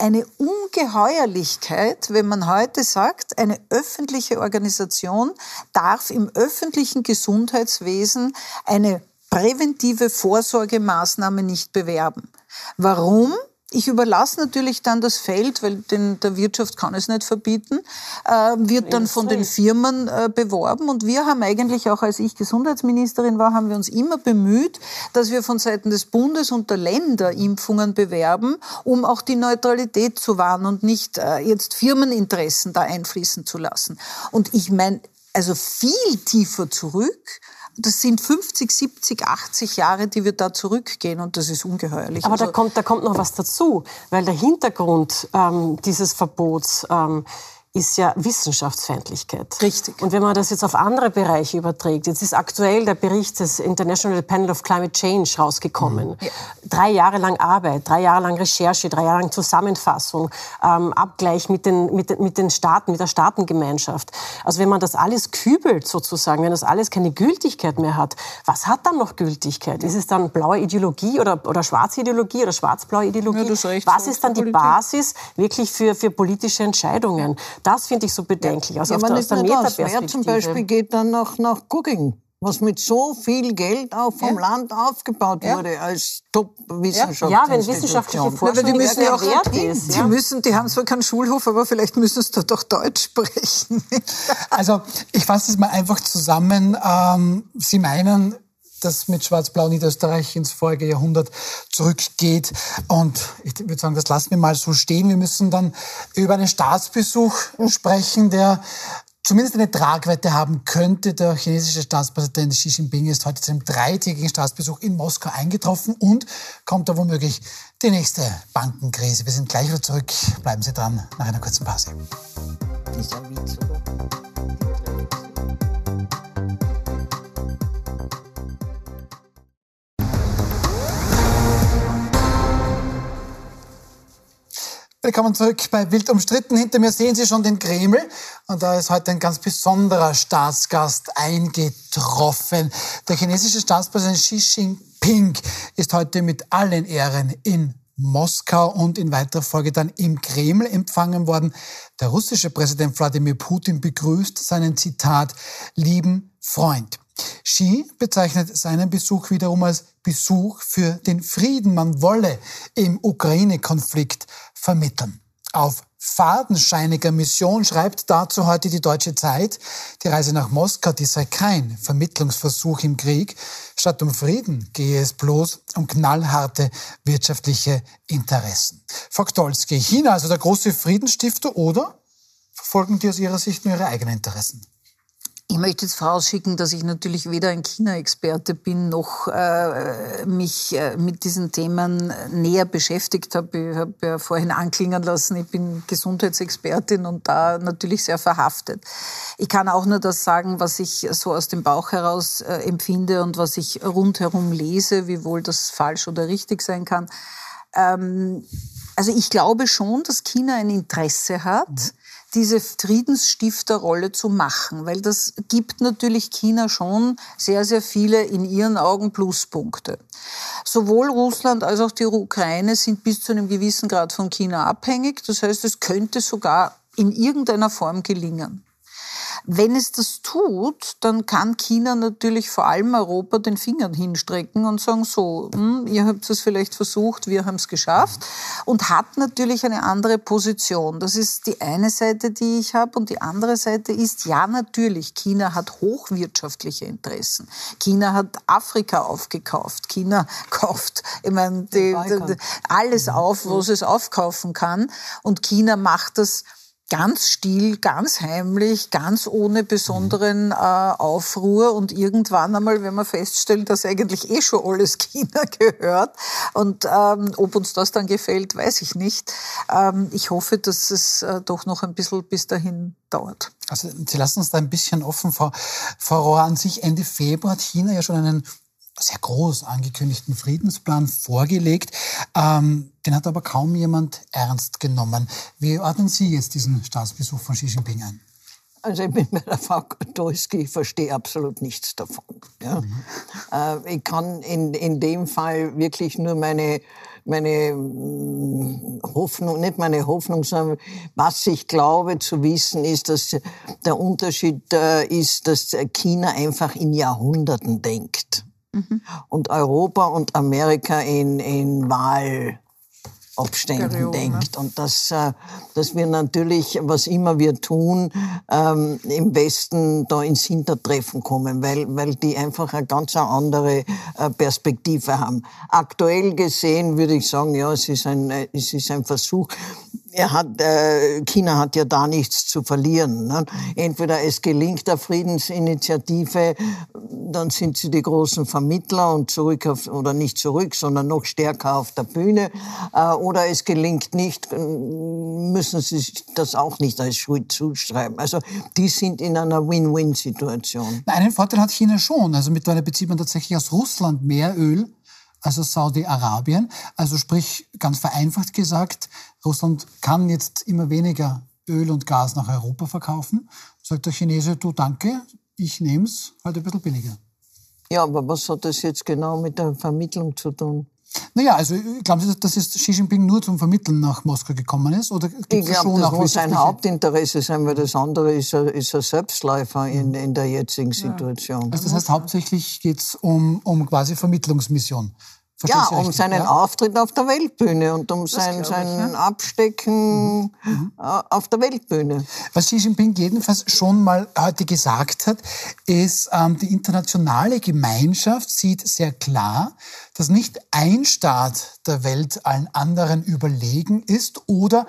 eine Ungeheuerlichkeit, wenn man heute sagt, eine öffentliche Organisation darf im öffentlichen Gesundheitswesen eine präventive Vorsorgemaßnahme nicht bewerben. Warum? Ich überlasse natürlich dann das Feld, weil den, der Wirtschaft kann es nicht verbieten, äh, wird dann von den Firmen äh, beworben. Und wir haben eigentlich auch, als ich Gesundheitsministerin war, haben wir uns immer bemüht, dass wir von Seiten des Bundes und der Länder Impfungen bewerben, um auch die Neutralität zu wahren und nicht äh, jetzt Firmeninteressen da einfließen zu lassen. Und ich meine, also viel tiefer zurück das sind 50, 70, 80 Jahre, die wir da zurückgehen und das ist ungeheuerlich. Aber also da, kommt, da kommt noch was dazu, weil der Hintergrund ähm, dieses Verbots ähm, ist ja Wissenschaftsfeindlichkeit. Richtig. Und wenn man das jetzt auf andere Bereiche überträgt, jetzt ist aktuell der Bericht des International Panel of Climate Change rausgekommen. Mhm. Ja. Drei Jahre lang Arbeit, drei Jahre lang Recherche, drei Jahre lang Zusammenfassung, ähm, Abgleich mit den, mit, den, mit den Staaten, mit der Staatengemeinschaft. Also wenn man das alles kübelt sozusagen, wenn das alles keine Gültigkeit mehr hat, was hat dann noch Gültigkeit? Ist es dann blaue Ideologie oder, oder schwarze Ideologie oder schwarz-blaue Ideologie? Ja, was ist dann die Basis wirklich für, für politische Entscheidungen? Das finde ich so bedenklich. Also ja, aus, der, aus der Metaperspektive. zum Beispiel geht dann nach, nach Cooking was mit so viel Geld auch vom ja. Land aufgebaut ja. wurde als Top-Wissenschaft. Ja, wenn wissenschaftliche Forschung ja, die müssen ja auch wert ist. Die müssen, die haben zwar keinen Schulhof, aber vielleicht müssen sie da doch Deutsch sprechen. also ich fasse es mal einfach zusammen. Ähm, sie meinen, das mit Schwarz-Blau Niederösterreich ins vorige Jahrhundert zurückgeht. Und ich würde sagen, das lassen wir mal so stehen. Wir müssen dann über einen Staatsbesuch sprechen, der zumindest eine Tragweite haben könnte. Der chinesische Staatspräsident Xi Jinping ist heute zu einem dreitägigen Staatsbesuch in Moskau eingetroffen und kommt da womöglich die nächste Bankenkrise. Wir sind gleich wieder zurück. Bleiben Sie dran nach einer kurzen Pause. Willkommen zurück bei Wild umstritten. Hinter mir sehen Sie schon den Kreml. Und da ist heute ein ganz besonderer Staatsgast eingetroffen. Der chinesische Staatspräsident Xi Jinping ist heute mit allen Ehren in Moskau und in weiterer Folge dann im Kreml empfangen worden. Der russische Präsident Wladimir Putin begrüßt seinen Zitat lieben Freund. Xi bezeichnet seinen Besuch wiederum als Besuch für den Frieden. Man wolle im Ukraine-Konflikt vermitteln. Auf fadenscheiniger Mission schreibt dazu heute die Deutsche Zeit, die Reise nach Moskau, die sei kein Vermittlungsversuch im Krieg. Statt um Frieden gehe es bloß um knallharte wirtschaftliche Interessen. Faktorski, China also der große Friedensstifter oder verfolgen die aus Ihrer Sicht nur ihre eigenen Interessen? Ich möchte jetzt vorausschicken, dass ich natürlich weder ein China-Experte bin, noch äh, mich äh, mit diesen Themen näher beschäftigt habe. Ich habe ja vorhin anklingen lassen, ich bin Gesundheitsexpertin und da natürlich sehr verhaftet. Ich kann auch nur das sagen, was ich so aus dem Bauch heraus äh, empfinde und was ich rundherum lese, wiewohl das falsch oder richtig sein kann. Ähm, also ich glaube schon, dass China ein Interesse hat. Mhm diese Friedensstifterrolle zu machen, weil das gibt natürlich China schon sehr, sehr viele in ihren Augen Pluspunkte. Sowohl Russland als auch die Ukraine sind bis zu einem gewissen Grad von China abhängig. Das heißt, es könnte sogar in irgendeiner Form gelingen. Wenn es das tut, dann kann China natürlich vor allem Europa den Finger hinstrecken und sagen, so, hm, ihr habt es vielleicht versucht, wir haben es geschafft und hat natürlich eine andere Position. Das ist die eine Seite, die ich habe und die andere Seite ist, ja natürlich, China hat hochwirtschaftliche Interessen. China hat Afrika aufgekauft. China kauft ich meine, die, die, alles auf, was es aufkaufen kann und China macht das ganz still, ganz heimlich, ganz ohne besonderen äh, Aufruhr und irgendwann einmal, wenn man feststellt, dass eigentlich eh schon alles China gehört und ähm, ob uns das dann gefällt, weiß ich nicht. Ähm, ich hoffe, dass es äh, doch noch ein bisschen bis dahin dauert. Also Sie lassen uns da ein bisschen offen, Frau, Frau Rohr. An sich Ende Februar hat China ja schon einen sehr groß angekündigten Friedensplan vorgelegt. Ähm, den hat aber kaum jemand ernst genommen. Wie ordnen Sie jetzt diesen Staatsbesuch von Xi Jinping ein? Also ich bin bei der Frau Katowski, ich verstehe absolut nichts davon. Ja. Mhm. Äh, ich kann in, in dem Fall wirklich nur meine, meine mm, Hoffnung, nicht meine Hoffnung, sondern was ich glaube zu wissen, ist, dass der Unterschied äh, ist, dass China einfach in Jahrhunderten denkt. Mhm. Und Europa und Amerika in, in Wahl Abständen Periode. denkt. Und dass, äh, dass wir natürlich, was immer wir tun, ähm, im Westen da ins Hintertreffen kommen, weil, weil die einfach eine ganz andere äh, Perspektive haben. Aktuell gesehen würde ich sagen, ja, es ist ein, äh, es ist ein Versuch, er hat, äh, China hat ja da nichts zu verlieren. Ne? Entweder es gelingt der Friedensinitiative, dann sind sie die großen Vermittler und zurück auf, oder nicht zurück, sondern noch stärker auf der Bühne. Äh, oder es gelingt nicht, müssen sie das auch nicht als Schuld zuschreiben. Also die sind in einer Win-Win-Situation. Einen Vorteil hat China schon. Also mittlerweile bezieht man tatsächlich aus Russland mehr Öl also Saudi-Arabien. Also sprich, ganz vereinfacht gesagt, Russland kann jetzt immer weniger Öl und Gas nach Europa verkaufen. Sagt der Chinese, du danke, ich nehme es halt ein bisschen billiger. Ja, aber was hat das jetzt genau mit der Vermittlung zu tun? Naja, also glauben Sie, dass es Xi Jinping nur zum Vermitteln nach Moskau gekommen ist? Oder ich glaube, das muss sein Hauptinteresse sein, weil das andere ist ein, ist ein Selbstläufer in, in der jetzigen Situation. Also das heißt, hauptsächlich geht es um, um quasi Vermittlungsmission ja, um seinen ja? Auftritt auf der Weltbühne und um sein, sein ich, ja. Abstecken mhm. mhm. auf der Weltbühne. Was Xi Jinping jedenfalls schon mal heute gesagt hat, ist, ähm, die internationale Gemeinschaft sieht sehr klar, dass nicht ein Staat der Welt allen anderen überlegen ist oder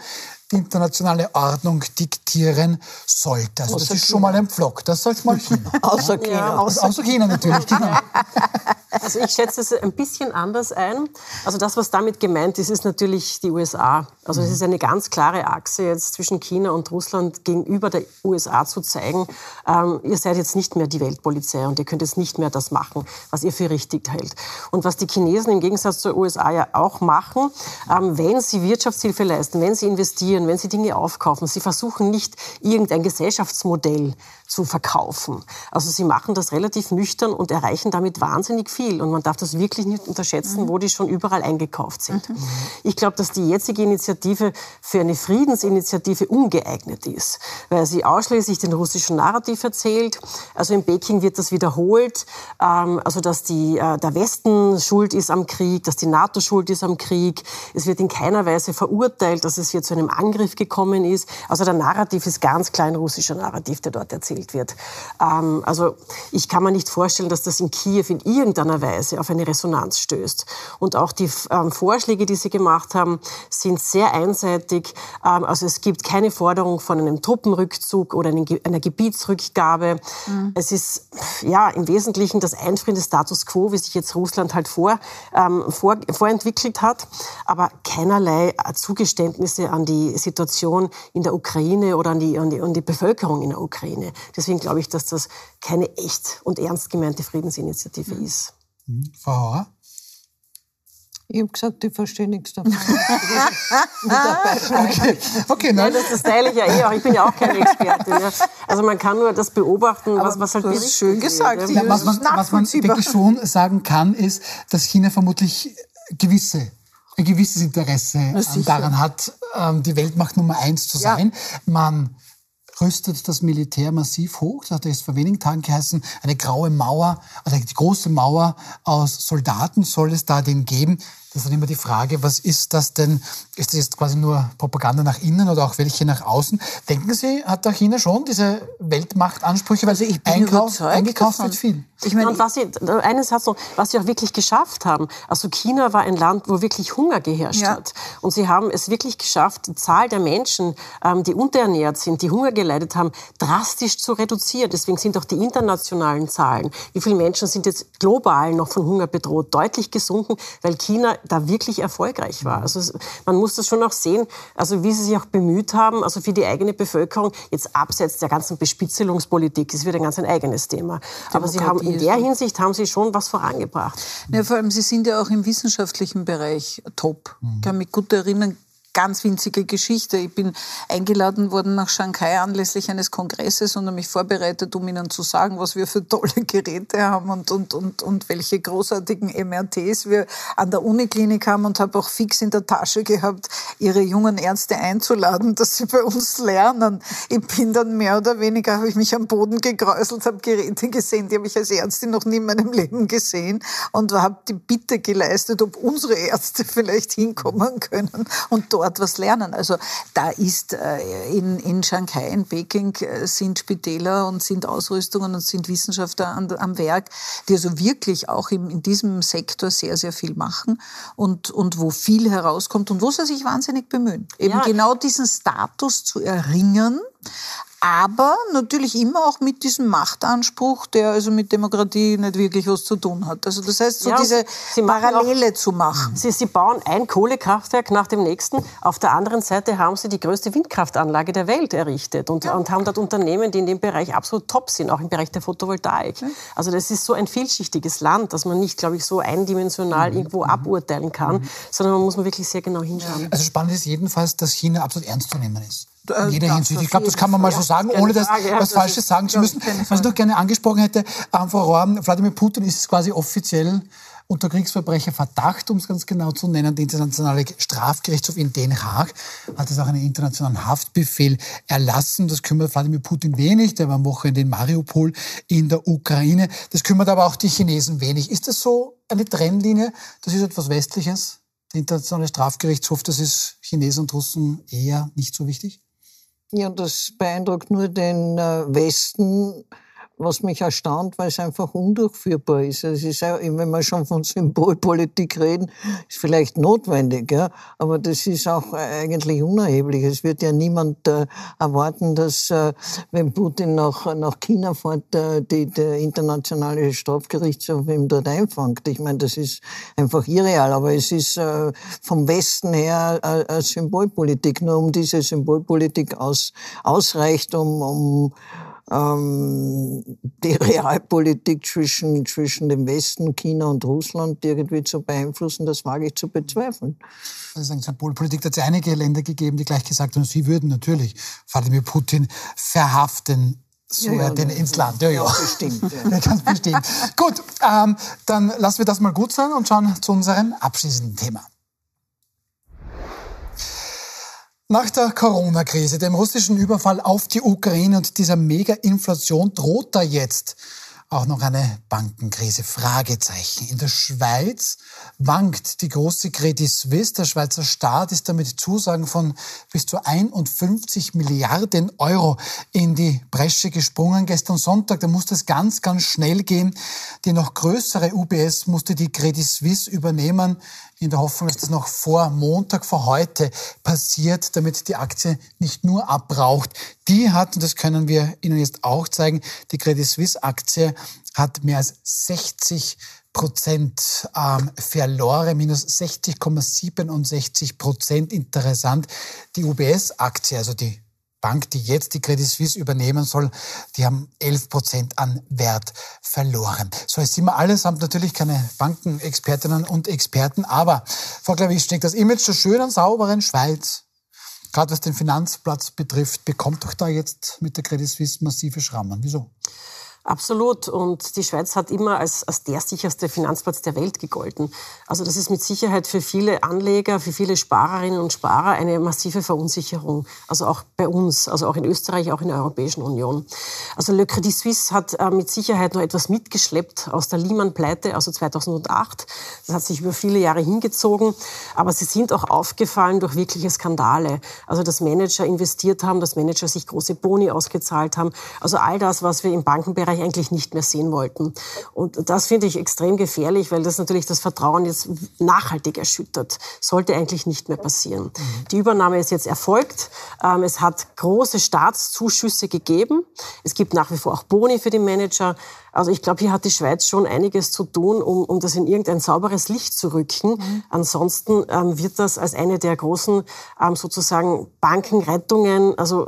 die internationale Ordnung diktieren sollte. Also außer das ist China. schon mal ein Pflock. Das sagt mal China. außer China. Ja, außer, außer China natürlich, genau. Also ich schätze es ein bisschen anders ein. Also das, was damit gemeint ist, ist natürlich die USA. Also es mhm. ist eine ganz klare Achse jetzt zwischen China und Russland gegenüber der USA zu zeigen, ähm, ihr seid jetzt nicht mehr die Weltpolizei und ihr könnt jetzt nicht mehr das machen, was ihr für richtig hält. Und was die Chinesen im Gegensatz zur USA ja auch machen, ähm, wenn sie Wirtschaftshilfe leisten, wenn sie investieren, wenn sie Dinge aufkaufen, sie versuchen nicht irgendein Gesellschaftsmodell zu verkaufen. Also sie machen das relativ nüchtern und erreichen damit wahnsinnig viel. Und man darf das wirklich nicht unterschätzen, mhm. wo die schon überall eingekauft sind. Mhm. Ich glaube, dass die jetzige Initiative für eine Friedensinitiative ungeeignet ist, weil sie ausschließlich den russischen Narrativ erzählt. Also in Peking wird das wiederholt, ähm, also dass die, äh, der Westen schuld ist am Krieg, dass die NATO schuld ist am Krieg. Es wird in keiner Weise verurteilt, dass es hier zu einem Angriff gekommen ist. Also der Narrativ ist ganz klein russischer Narrativ, der dort erzählt gespielt wird. Ähm, also ich kann mir nicht vorstellen, dass das in Kiew in irgendeiner Weise auf eine Resonanz stößt. Und auch die ähm, Vorschläge, die Sie gemacht haben, sind sehr einseitig. Ähm, also es gibt keine Forderung von einem Truppenrückzug oder einer Gebietsrückgabe. Mhm. Es ist ja im Wesentlichen das Einfrieren des Status quo, wie sich jetzt Russland halt vor, ähm, vor, vorentwickelt hat, aber keinerlei Zugeständnisse an die Situation in der Ukraine oder an die, an die, an die Bevölkerung in der Ukraine. Deswegen glaube ich, dass das keine echt und ernst gemeinte Friedensinitiative mhm. ist. Mhm. Frau Hauer? Ich habe gesagt, ich verstehe nichts davon. okay, okay nein. Ja, das, teile ich ja eh auch. Ich bin ja auch keine Expertin. Ja. Also man kann nur das beobachten, was, was halt das ist schön gesagt. Ja, was, man, was man wirklich schon sagen kann, ist, dass China vermutlich gewisse ein gewisses Interesse daran hat, ähm, die Weltmacht Nummer eins zu sein. Man rüstet das Militär massiv hoch. Das hat jetzt vor wenigen Tagen geheißen, eine graue Mauer, also die große Mauer aus Soldaten soll es da denn geben. Das ist dann immer die Frage, was ist das denn? Ist das jetzt quasi nur Propaganda nach innen oder auch welche nach außen? Denken Sie, hat da China schon diese Weltmachtansprüche? Weil also ich bin Einkauf, eingekauft wird viel. Ich meine, und was sie, einen Satz noch, was sie auch wirklich geschafft haben. Also China war ein Land, wo wirklich Hunger geherrscht ja. hat. Und sie haben es wirklich geschafft, die Zahl der Menschen, ähm, die unterernährt sind, die Hunger geleitet haben, drastisch zu reduzieren. Deswegen sind auch die internationalen Zahlen, wie viele Menschen sind jetzt global noch von Hunger bedroht, deutlich gesunken, weil China da wirklich erfolgreich war. Also man muss das schon auch sehen, also wie sie sich auch bemüht haben, also für die eigene Bevölkerung, jetzt abseits der ganzen Bespitzelungspolitik, das wird ein ganz ein eigenes Thema. Aber sie haben in der Hinsicht haben sie schon was vorangebracht. Ja, vor allem, sie sind ja auch im wissenschaftlichen Bereich top. Ich kann mich gut erinnern, ganz winzige Geschichte. Ich bin eingeladen worden nach Shanghai anlässlich eines Kongresses und habe mich vorbereitet, um Ihnen zu sagen, was wir für tolle Geräte haben und, und, und, und welche großartigen MRTs wir an der Uniklinik haben und habe auch fix in der Tasche gehabt, Ihre jungen Ärzte einzuladen, dass sie bei uns lernen. Ich bin dann mehr oder weniger, habe ich mich am Boden gegräuselt, habe Geräte gesehen, die habe ich als Ärztin noch nie in meinem Leben gesehen und habe die Bitte geleistet, ob unsere Ärzte vielleicht hinkommen können und dort dort was lernen. Also da ist äh, in, in Shanghai, in Peking äh, sind Spitäler und sind Ausrüstungen und sind Wissenschaftler an, am Werk, die also wirklich auch im, in diesem Sektor sehr, sehr viel machen und, und wo viel herauskommt und wo sie sich wahnsinnig bemühen. Eben ja. genau diesen Status zu erringen, aber natürlich immer auch mit diesem Machtanspruch, der also mit Demokratie nicht wirklich was zu tun hat. Also das heißt, so ja, diese Parallele auch, zu machen. Sie, sie bauen ein Kohlekraftwerk nach dem nächsten. Auf der anderen Seite haben sie die größte Windkraftanlage der Welt errichtet und, ja. und haben dort Unternehmen, die in dem Bereich absolut top sind, auch im Bereich der Photovoltaik. Ja. Also das ist so ein vielschichtiges Land, dass man nicht, glaube ich, so eindimensional mhm. irgendwo aburteilen kann, mhm. sondern man muss man wirklich sehr genau hinschauen. Also spannend ist jedenfalls, dass China absolut ernst zu nehmen ist in jeder ja, Hinsicht. Ich glaube, das kann man mal so sagen, ohne das Frage, was Falsches sagen zu müssen. Was ich noch gerne angesprochen hätte, ähm, Frau Rohr, Wladimir Putin ist quasi offiziell unter Kriegsverbrecherverdacht, um es ganz genau zu nennen. Der Internationale Strafgerichtshof in Den Haag hat jetzt auch einen internationalen Haftbefehl erlassen. Das kümmert Wladimir Putin wenig. Der war am Wochenende in Mariupol in der Ukraine. Das kümmert aber auch die Chinesen wenig. Ist das so eine Trennlinie? Das ist etwas Westliches? Der Internationale Strafgerichtshof, das ist Chinesen und Russen eher nicht so wichtig? Ja, das beeindruckt nur den äh, Westen, was mich erstaunt, weil es einfach undurchführbar ist. Es ist auch, wenn wir schon von Symbolpolitik reden, ist vielleicht notwendig, ja, aber das ist auch eigentlich unerheblich. Es wird ja niemand äh, erwarten, dass, äh, wenn Putin nach, nach China fährt, äh, die, der internationale Strafgerichtshof ihm dort einfängt. Ich meine, das ist einfach irreal, aber es ist äh, vom Westen her äh, Symbolpolitik. Nur um diese Symbolpolitik aus, ausreicht, um, um ähm, die Realpolitik zwischen, zwischen dem Westen, China und Russland irgendwie zu beeinflussen, das wage ich zu bezweifeln. Also sagen, Symbolpolitik hat es einige Länder gegeben, die gleich gesagt haben, sie würden natürlich Wladimir Putin verhaften so ja, ja, den ins Land. Ja, ja. Bestimmt. Ja. Ganz bestimmt. gut, ähm, dann lassen wir das mal gut sein und schauen zu unserem abschließenden Thema. Nach der Corona-Krise, dem russischen Überfall auf die Ukraine und dieser Mega-Inflation droht da jetzt auch noch eine Bankenkrise? Fragezeichen. In der Schweiz wankt die große Credit Suisse. Der Schweizer Staat ist damit Zusagen von bis zu 51 Milliarden Euro in die Bresche gesprungen. Gestern Sonntag, da musste es ganz, ganz schnell gehen. Die noch größere UBS musste die Credit Suisse übernehmen in der Hoffnung, dass das noch vor Montag, vor heute passiert, damit die Aktie nicht nur abbraucht. Die hat, und das können wir Ihnen jetzt auch zeigen, die Credit Suisse Aktie hat mehr als 60 Prozent ähm, verloren, minus 60,67 Prozent. Interessant. Die UBS-Aktie, also die Bank, die jetzt die Credit Suisse übernehmen soll, die haben 11 Prozent an Wert verloren. So, jetzt sind wir allesamt natürlich keine Bankenexpertinnen und Experten, aber Frau Klavisch, steckt das Image der schönen, sauberen Schweiz, gerade was den Finanzplatz betrifft, bekommt doch da jetzt mit der Credit Suisse massive Schrammen. Wieso? Absolut. Und die Schweiz hat immer als, als der sicherste Finanzplatz der Welt gegolten. Also das ist mit Sicherheit für viele Anleger, für viele Sparerinnen und Sparer eine massive Verunsicherung. Also auch bei uns, also auch in Österreich, auch in der Europäischen Union. Also Le Credit Suisse hat äh, mit Sicherheit noch etwas mitgeschleppt aus der Lehman-Pleite, also 2008. Das hat sich über viele Jahre hingezogen. Aber sie sind auch aufgefallen durch wirkliche Skandale. Also dass Manager investiert haben, dass Manager sich große Boni ausgezahlt haben. Also all das, was wir im Bankenbereich Österreich eigentlich nicht mehr sehen wollten. Und das finde ich extrem gefährlich, weil das natürlich das Vertrauen jetzt nachhaltig erschüttert. Sollte eigentlich nicht mehr passieren. Die Übernahme ist jetzt erfolgt. Ähm, es hat große Staatszuschüsse gegeben. Es gibt nach wie vor auch Boni für die Manager. Also ich glaube, hier hat die Schweiz schon einiges zu tun, um, um das in irgendein sauberes Licht zu rücken. Mhm. Ansonsten ähm, wird das als eine der großen ähm, sozusagen Bankenrettungen, also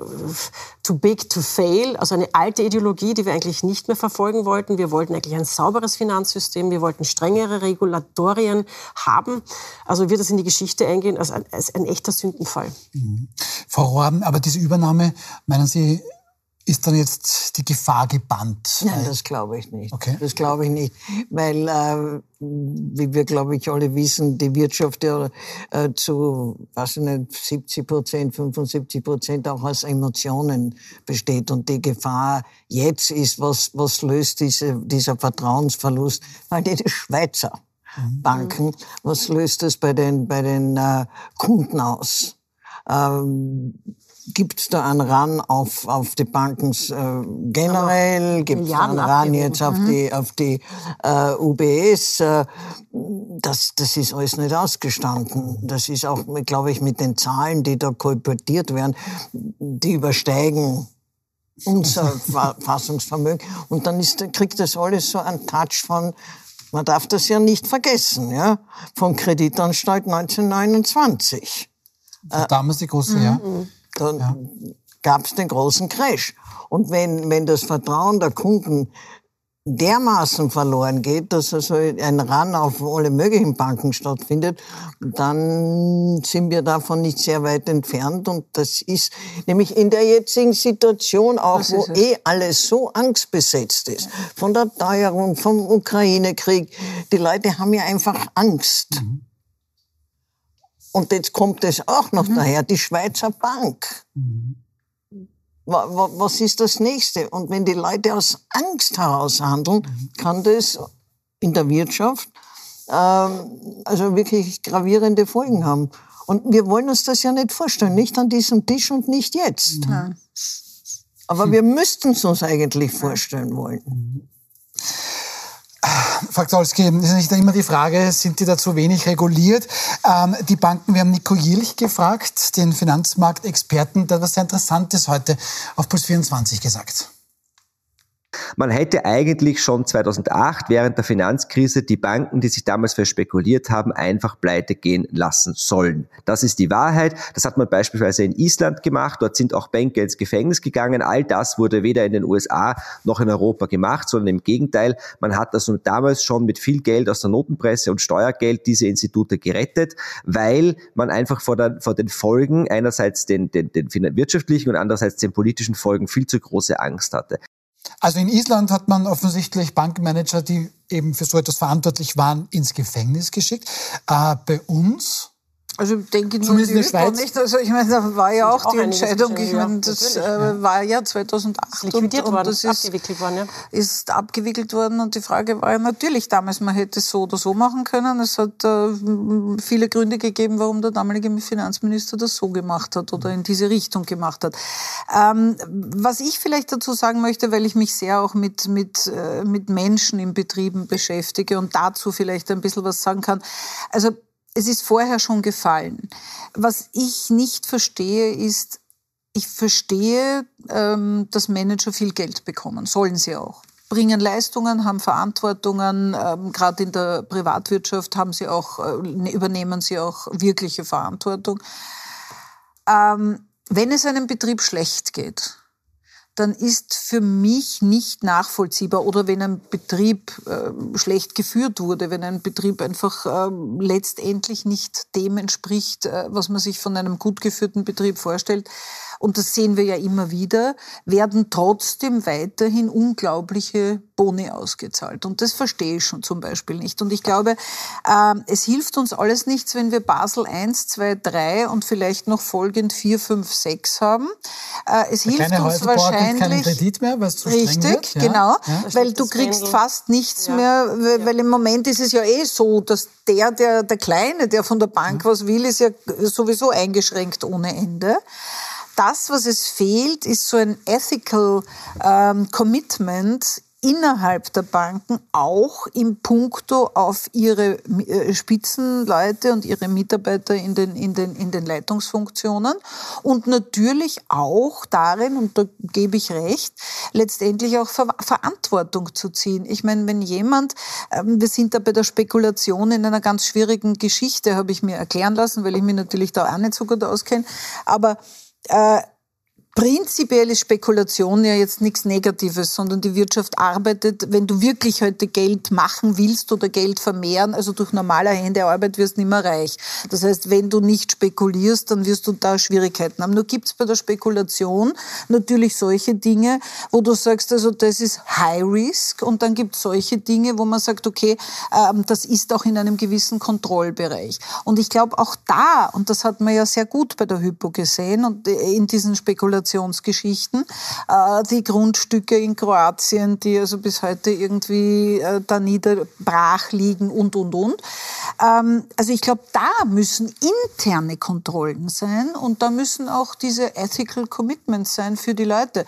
too big to fail, also eine alte Ideologie, die wir eigentlich nicht mehr verfolgen wollten. Wir wollten eigentlich ein sauberes Finanzsystem, wir wollten strengere Regulatorien haben. Also wird das in die Geschichte eingehen als ein, als ein echter Sündenfall. Mhm. Frau Rohren, aber diese Übernahme, meinen Sie, ist dann jetzt die Gefahr gebannt? Nein, das glaube ich nicht. Okay. Das glaube ich nicht, weil, äh, wie wir, glaube ich, alle wissen, die Wirtschaft ja äh, zu, weiß ich nicht, 70 Prozent, 75 Prozent auch aus Emotionen besteht. Und die Gefahr jetzt ist, was, was löst diese, dieser Vertrauensverlust? Weil die Schweizer mhm. Banken, was löst das bei den, bei den äh, Kunden aus? Ähm, Gibt es da einen Ran auf, auf die Banken äh, generell? Gibt es einen Ran jetzt auf mhm. die, auf die äh, UBS? Äh, das, das ist alles nicht ausgestanden. Das ist auch, glaube ich, mit den Zahlen, die da kolportiert werden, die übersteigen unser Fassungsvermögen. Und dann ist, kriegt das alles so einen Touch von, man darf das ja nicht vergessen, ja, von Kreditanstalt 1929. damals die große, ja. Dann ja. gab es den großen Crash. Und wenn, wenn das Vertrauen der Kunden dermaßen verloren geht, dass also ein Ran auf alle möglichen Banken stattfindet, dann sind wir davon nicht sehr weit entfernt. Und das ist nämlich in der jetzigen Situation auch, wo eh alles so angstbesetzt ist, von der Teuerung, vom Ukraine-Krieg. Die Leute haben ja einfach Angst. Mhm. Und jetzt kommt es auch noch mhm. daher, die Schweizer Bank. Mhm was ist das nächste? Und wenn die Leute aus Angst heraus handeln, kann das in der Wirtschaft ähm, also wirklich gravierende Folgen haben. Und wir wollen uns das ja nicht vorstellen, nicht an diesem Tisch und nicht jetzt. Mhm. Aber wir müssten es uns eigentlich vorstellen wollen. Frau Zolski, ist nicht immer die Frage, sind die da zu wenig reguliert? Ähm, die Banken, wir haben Nico Jilch gefragt, den Finanzmarktexperten, der was sehr Interessantes heute auf Puls 24 gesagt. Man hätte eigentlich schon 2008 während der Finanzkrise die Banken, die sich damals verspekuliert haben, einfach pleite gehen lassen sollen. Das ist die Wahrheit. Das hat man beispielsweise in Island gemacht. Dort sind auch Banker ins Gefängnis gegangen. All das wurde weder in den USA noch in Europa gemacht, sondern im Gegenteil. Man hat also damals schon mit viel Geld aus der Notenpresse und Steuergeld diese Institute gerettet, weil man einfach vor, der, vor den Folgen einerseits den, den, den wirtschaftlichen und andererseits den politischen Folgen viel zu große Angst hatte. Also in Island hat man offensichtlich Bankmanager, die eben für so etwas verantwortlich waren, ins Gefängnis geschickt. Äh, bei uns also denke ich Zumindest in der Schweiz. nicht. Also ich meine, da war ja auch, auch die Entscheidung. Ich meine, das äh, war ja 2008 und, und worden, das ist abgewickelt worden, ja. ist abgewickelt worden. Und die Frage war ja natürlich damals, man hätte es so oder so machen können. Es hat äh, viele Gründe gegeben, warum der damalige Finanzminister das so gemacht hat oder in diese Richtung gemacht hat. Ähm, was ich vielleicht dazu sagen möchte, weil ich mich sehr auch mit mit äh, mit Menschen in Betrieben beschäftige und dazu vielleicht ein bisschen was sagen kann. Also es ist vorher schon gefallen. Was ich nicht verstehe, ist, ich verstehe, ähm, dass Manager viel Geld bekommen, sollen sie auch. Bringen Leistungen, haben Verantwortungen, ähm, gerade in der Privatwirtschaft haben sie auch, äh, übernehmen sie auch wirkliche Verantwortung. Ähm, wenn es einem Betrieb schlecht geht, dann ist für mich nicht nachvollziehbar oder wenn ein Betrieb äh, schlecht geführt wurde, wenn ein Betrieb einfach äh, letztendlich nicht dem entspricht, äh, was man sich von einem gut geführten Betrieb vorstellt, und das sehen wir ja immer wieder, werden trotzdem weiterhin unglaubliche Boni ausgezahlt. Und das verstehe ich schon zum Beispiel nicht. Und ich glaube, äh, es hilft uns alles nichts, wenn wir Basel 1, 2, 3 und vielleicht noch folgend 4, 5, 6 haben. Äh, es hilft uns wahrscheinlich. Keinen Kredit mehr, weil es zu Richtig, wird. Ja, genau. Ja. Weil du kriegst fast nichts ja. mehr, weil, weil, im Moment ist es ja eh so, dass der, der, der Kleine, der von der Bank was will, ist ja sowieso eingeschränkt ohne Ende das, was es fehlt, ist so ein ethical ähm, Commitment innerhalb der Banken auch im Punkto auf ihre äh, Spitzenleute und ihre Mitarbeiter in den, in den, in den Leitungsfunktionen und natürlich auch darin, und da gebe ich recht, letztendlich auch Ver Verantwortung zu ziehen. Ich meine, wenn jemand, ähm, wir sind da bei der Spekulation in einer ganz schwierigen Geschichte, habe ich mir erklären lassen, weil ich mich natürlich da auch nicht so gut auskenne, aber äh, Prinzipiell ist Spekulation ja jetzt nichts Negatives, sondern die Wirtschaft arbeitet, wenn du wirklich heute Geld machen willst oder Geld vermehren, also durch normaler Händearbeit wirst du nicht mehr reich. Das heißt, wenn du nicht spekulierst, dann wirst du da Schwierigkeiten haben. Nur gibt es bei der Spekulation natürlich solche Dinge, wo du sagst, also das ist High Risk und dann gibt es solche Dinge, wo man sagt, okay, ähm, das ist auch in einem gewissen Kontrollbereich. Und ich glaube auch da, und das hat man ja sehr gut bei der Hypo gesehen und in diesen Spekulationen, Spekulationsgeschichten. Äh, die Grundstücke in Kroatien, die also bis heute irgendwie äh, da niederbrach liegen und, und, und. Ähm, also ich glaube, da müssen interne Kontrollen sein und da müssen auch diese ethical commitments sein für die Leute.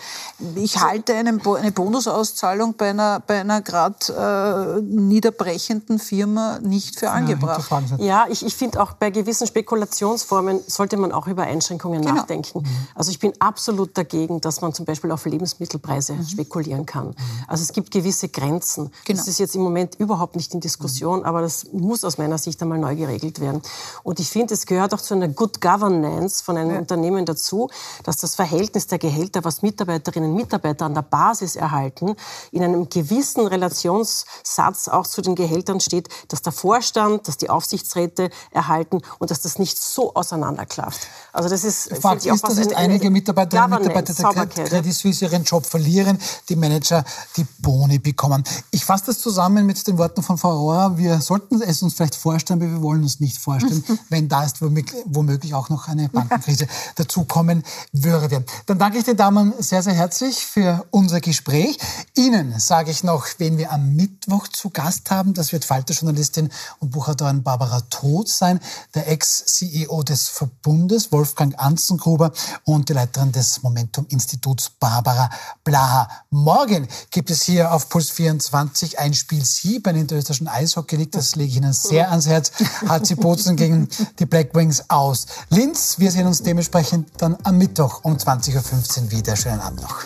Ich halte eine, eine Bonusauszahlung bei einer, bei einer gerade äh, niederbrechenden Firma nicht für angebracht. Ja, ich, ich finde auch bei gewissen Spekulationsformen sollte man auch über Einschränkungen genau. nachdenken. Also ich bin absolut absolut dagegen, dass man zum Beispiel auf Lebensmittelpreise mhm. spekulieren kann. Mhm. Also es gibt gewisse Grenzen. Genau. Das ist jetzt im Moment überhaupt nicht in Diskussion, mhm. aber das muss aus meiner Sicht einmal neu geregelt werden. Und ich finde, es gehört auch zu einer Good Governance von einem ja. Unternehmen dazu, dass das Verhältnis der Gehälter, was Mitarbeiterinnen und Mitarbeiter an der Basis erhalten, in einem gewissen Relationssatz auch zu den Gehältern steht, dass der Vorstand, dass die Aufsichtsräte erhalten und dass das nicht so auseinanderklafft. Also das ist, Fakt ist, dass einige Mitarbeiterinnen und Mitarbeiter der Credit Suisse ihren Job verlieren, die Manager die Boni bekommen. Ich fasse das zusammen mit den Worten von Frau Rohr. Wir sollten es uns vielleicht vorstellen, aber wir wollen uns nicht vorstellen, wenn da ist womöglich auch noch eine Bankenkrise dazukommen würde. Dann danke ich den Damen sehr, sehr herzlich für unser Gespräch. Ihnen sage ich noch, wen wir am Mittwoch zu Gast haben. Das wird Falter-Journalistin und Buchhalterin Barbara Todt sein, der Ex-CEO des Verbundes, Wolfgang Anzengruber und die Leiterin des Momentum-Instituts, Barbara Blaha. Morgen gibt es hier auf Puls 24 ein Spiel 7 in der österreichischen Eishockey League. Das lege ich Ihnen sehr ans Herz. HC Bozen gegen die Black Wings aus Linz. Wir sehen uns dementsprechend dann am Mittwoch um 20.15 Uhr wieder. Schönen Abend noch.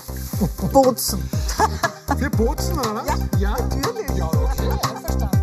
Bozen. Wir bozen, oder? Ja, ja natürlich. Ja, okay, einverstanden.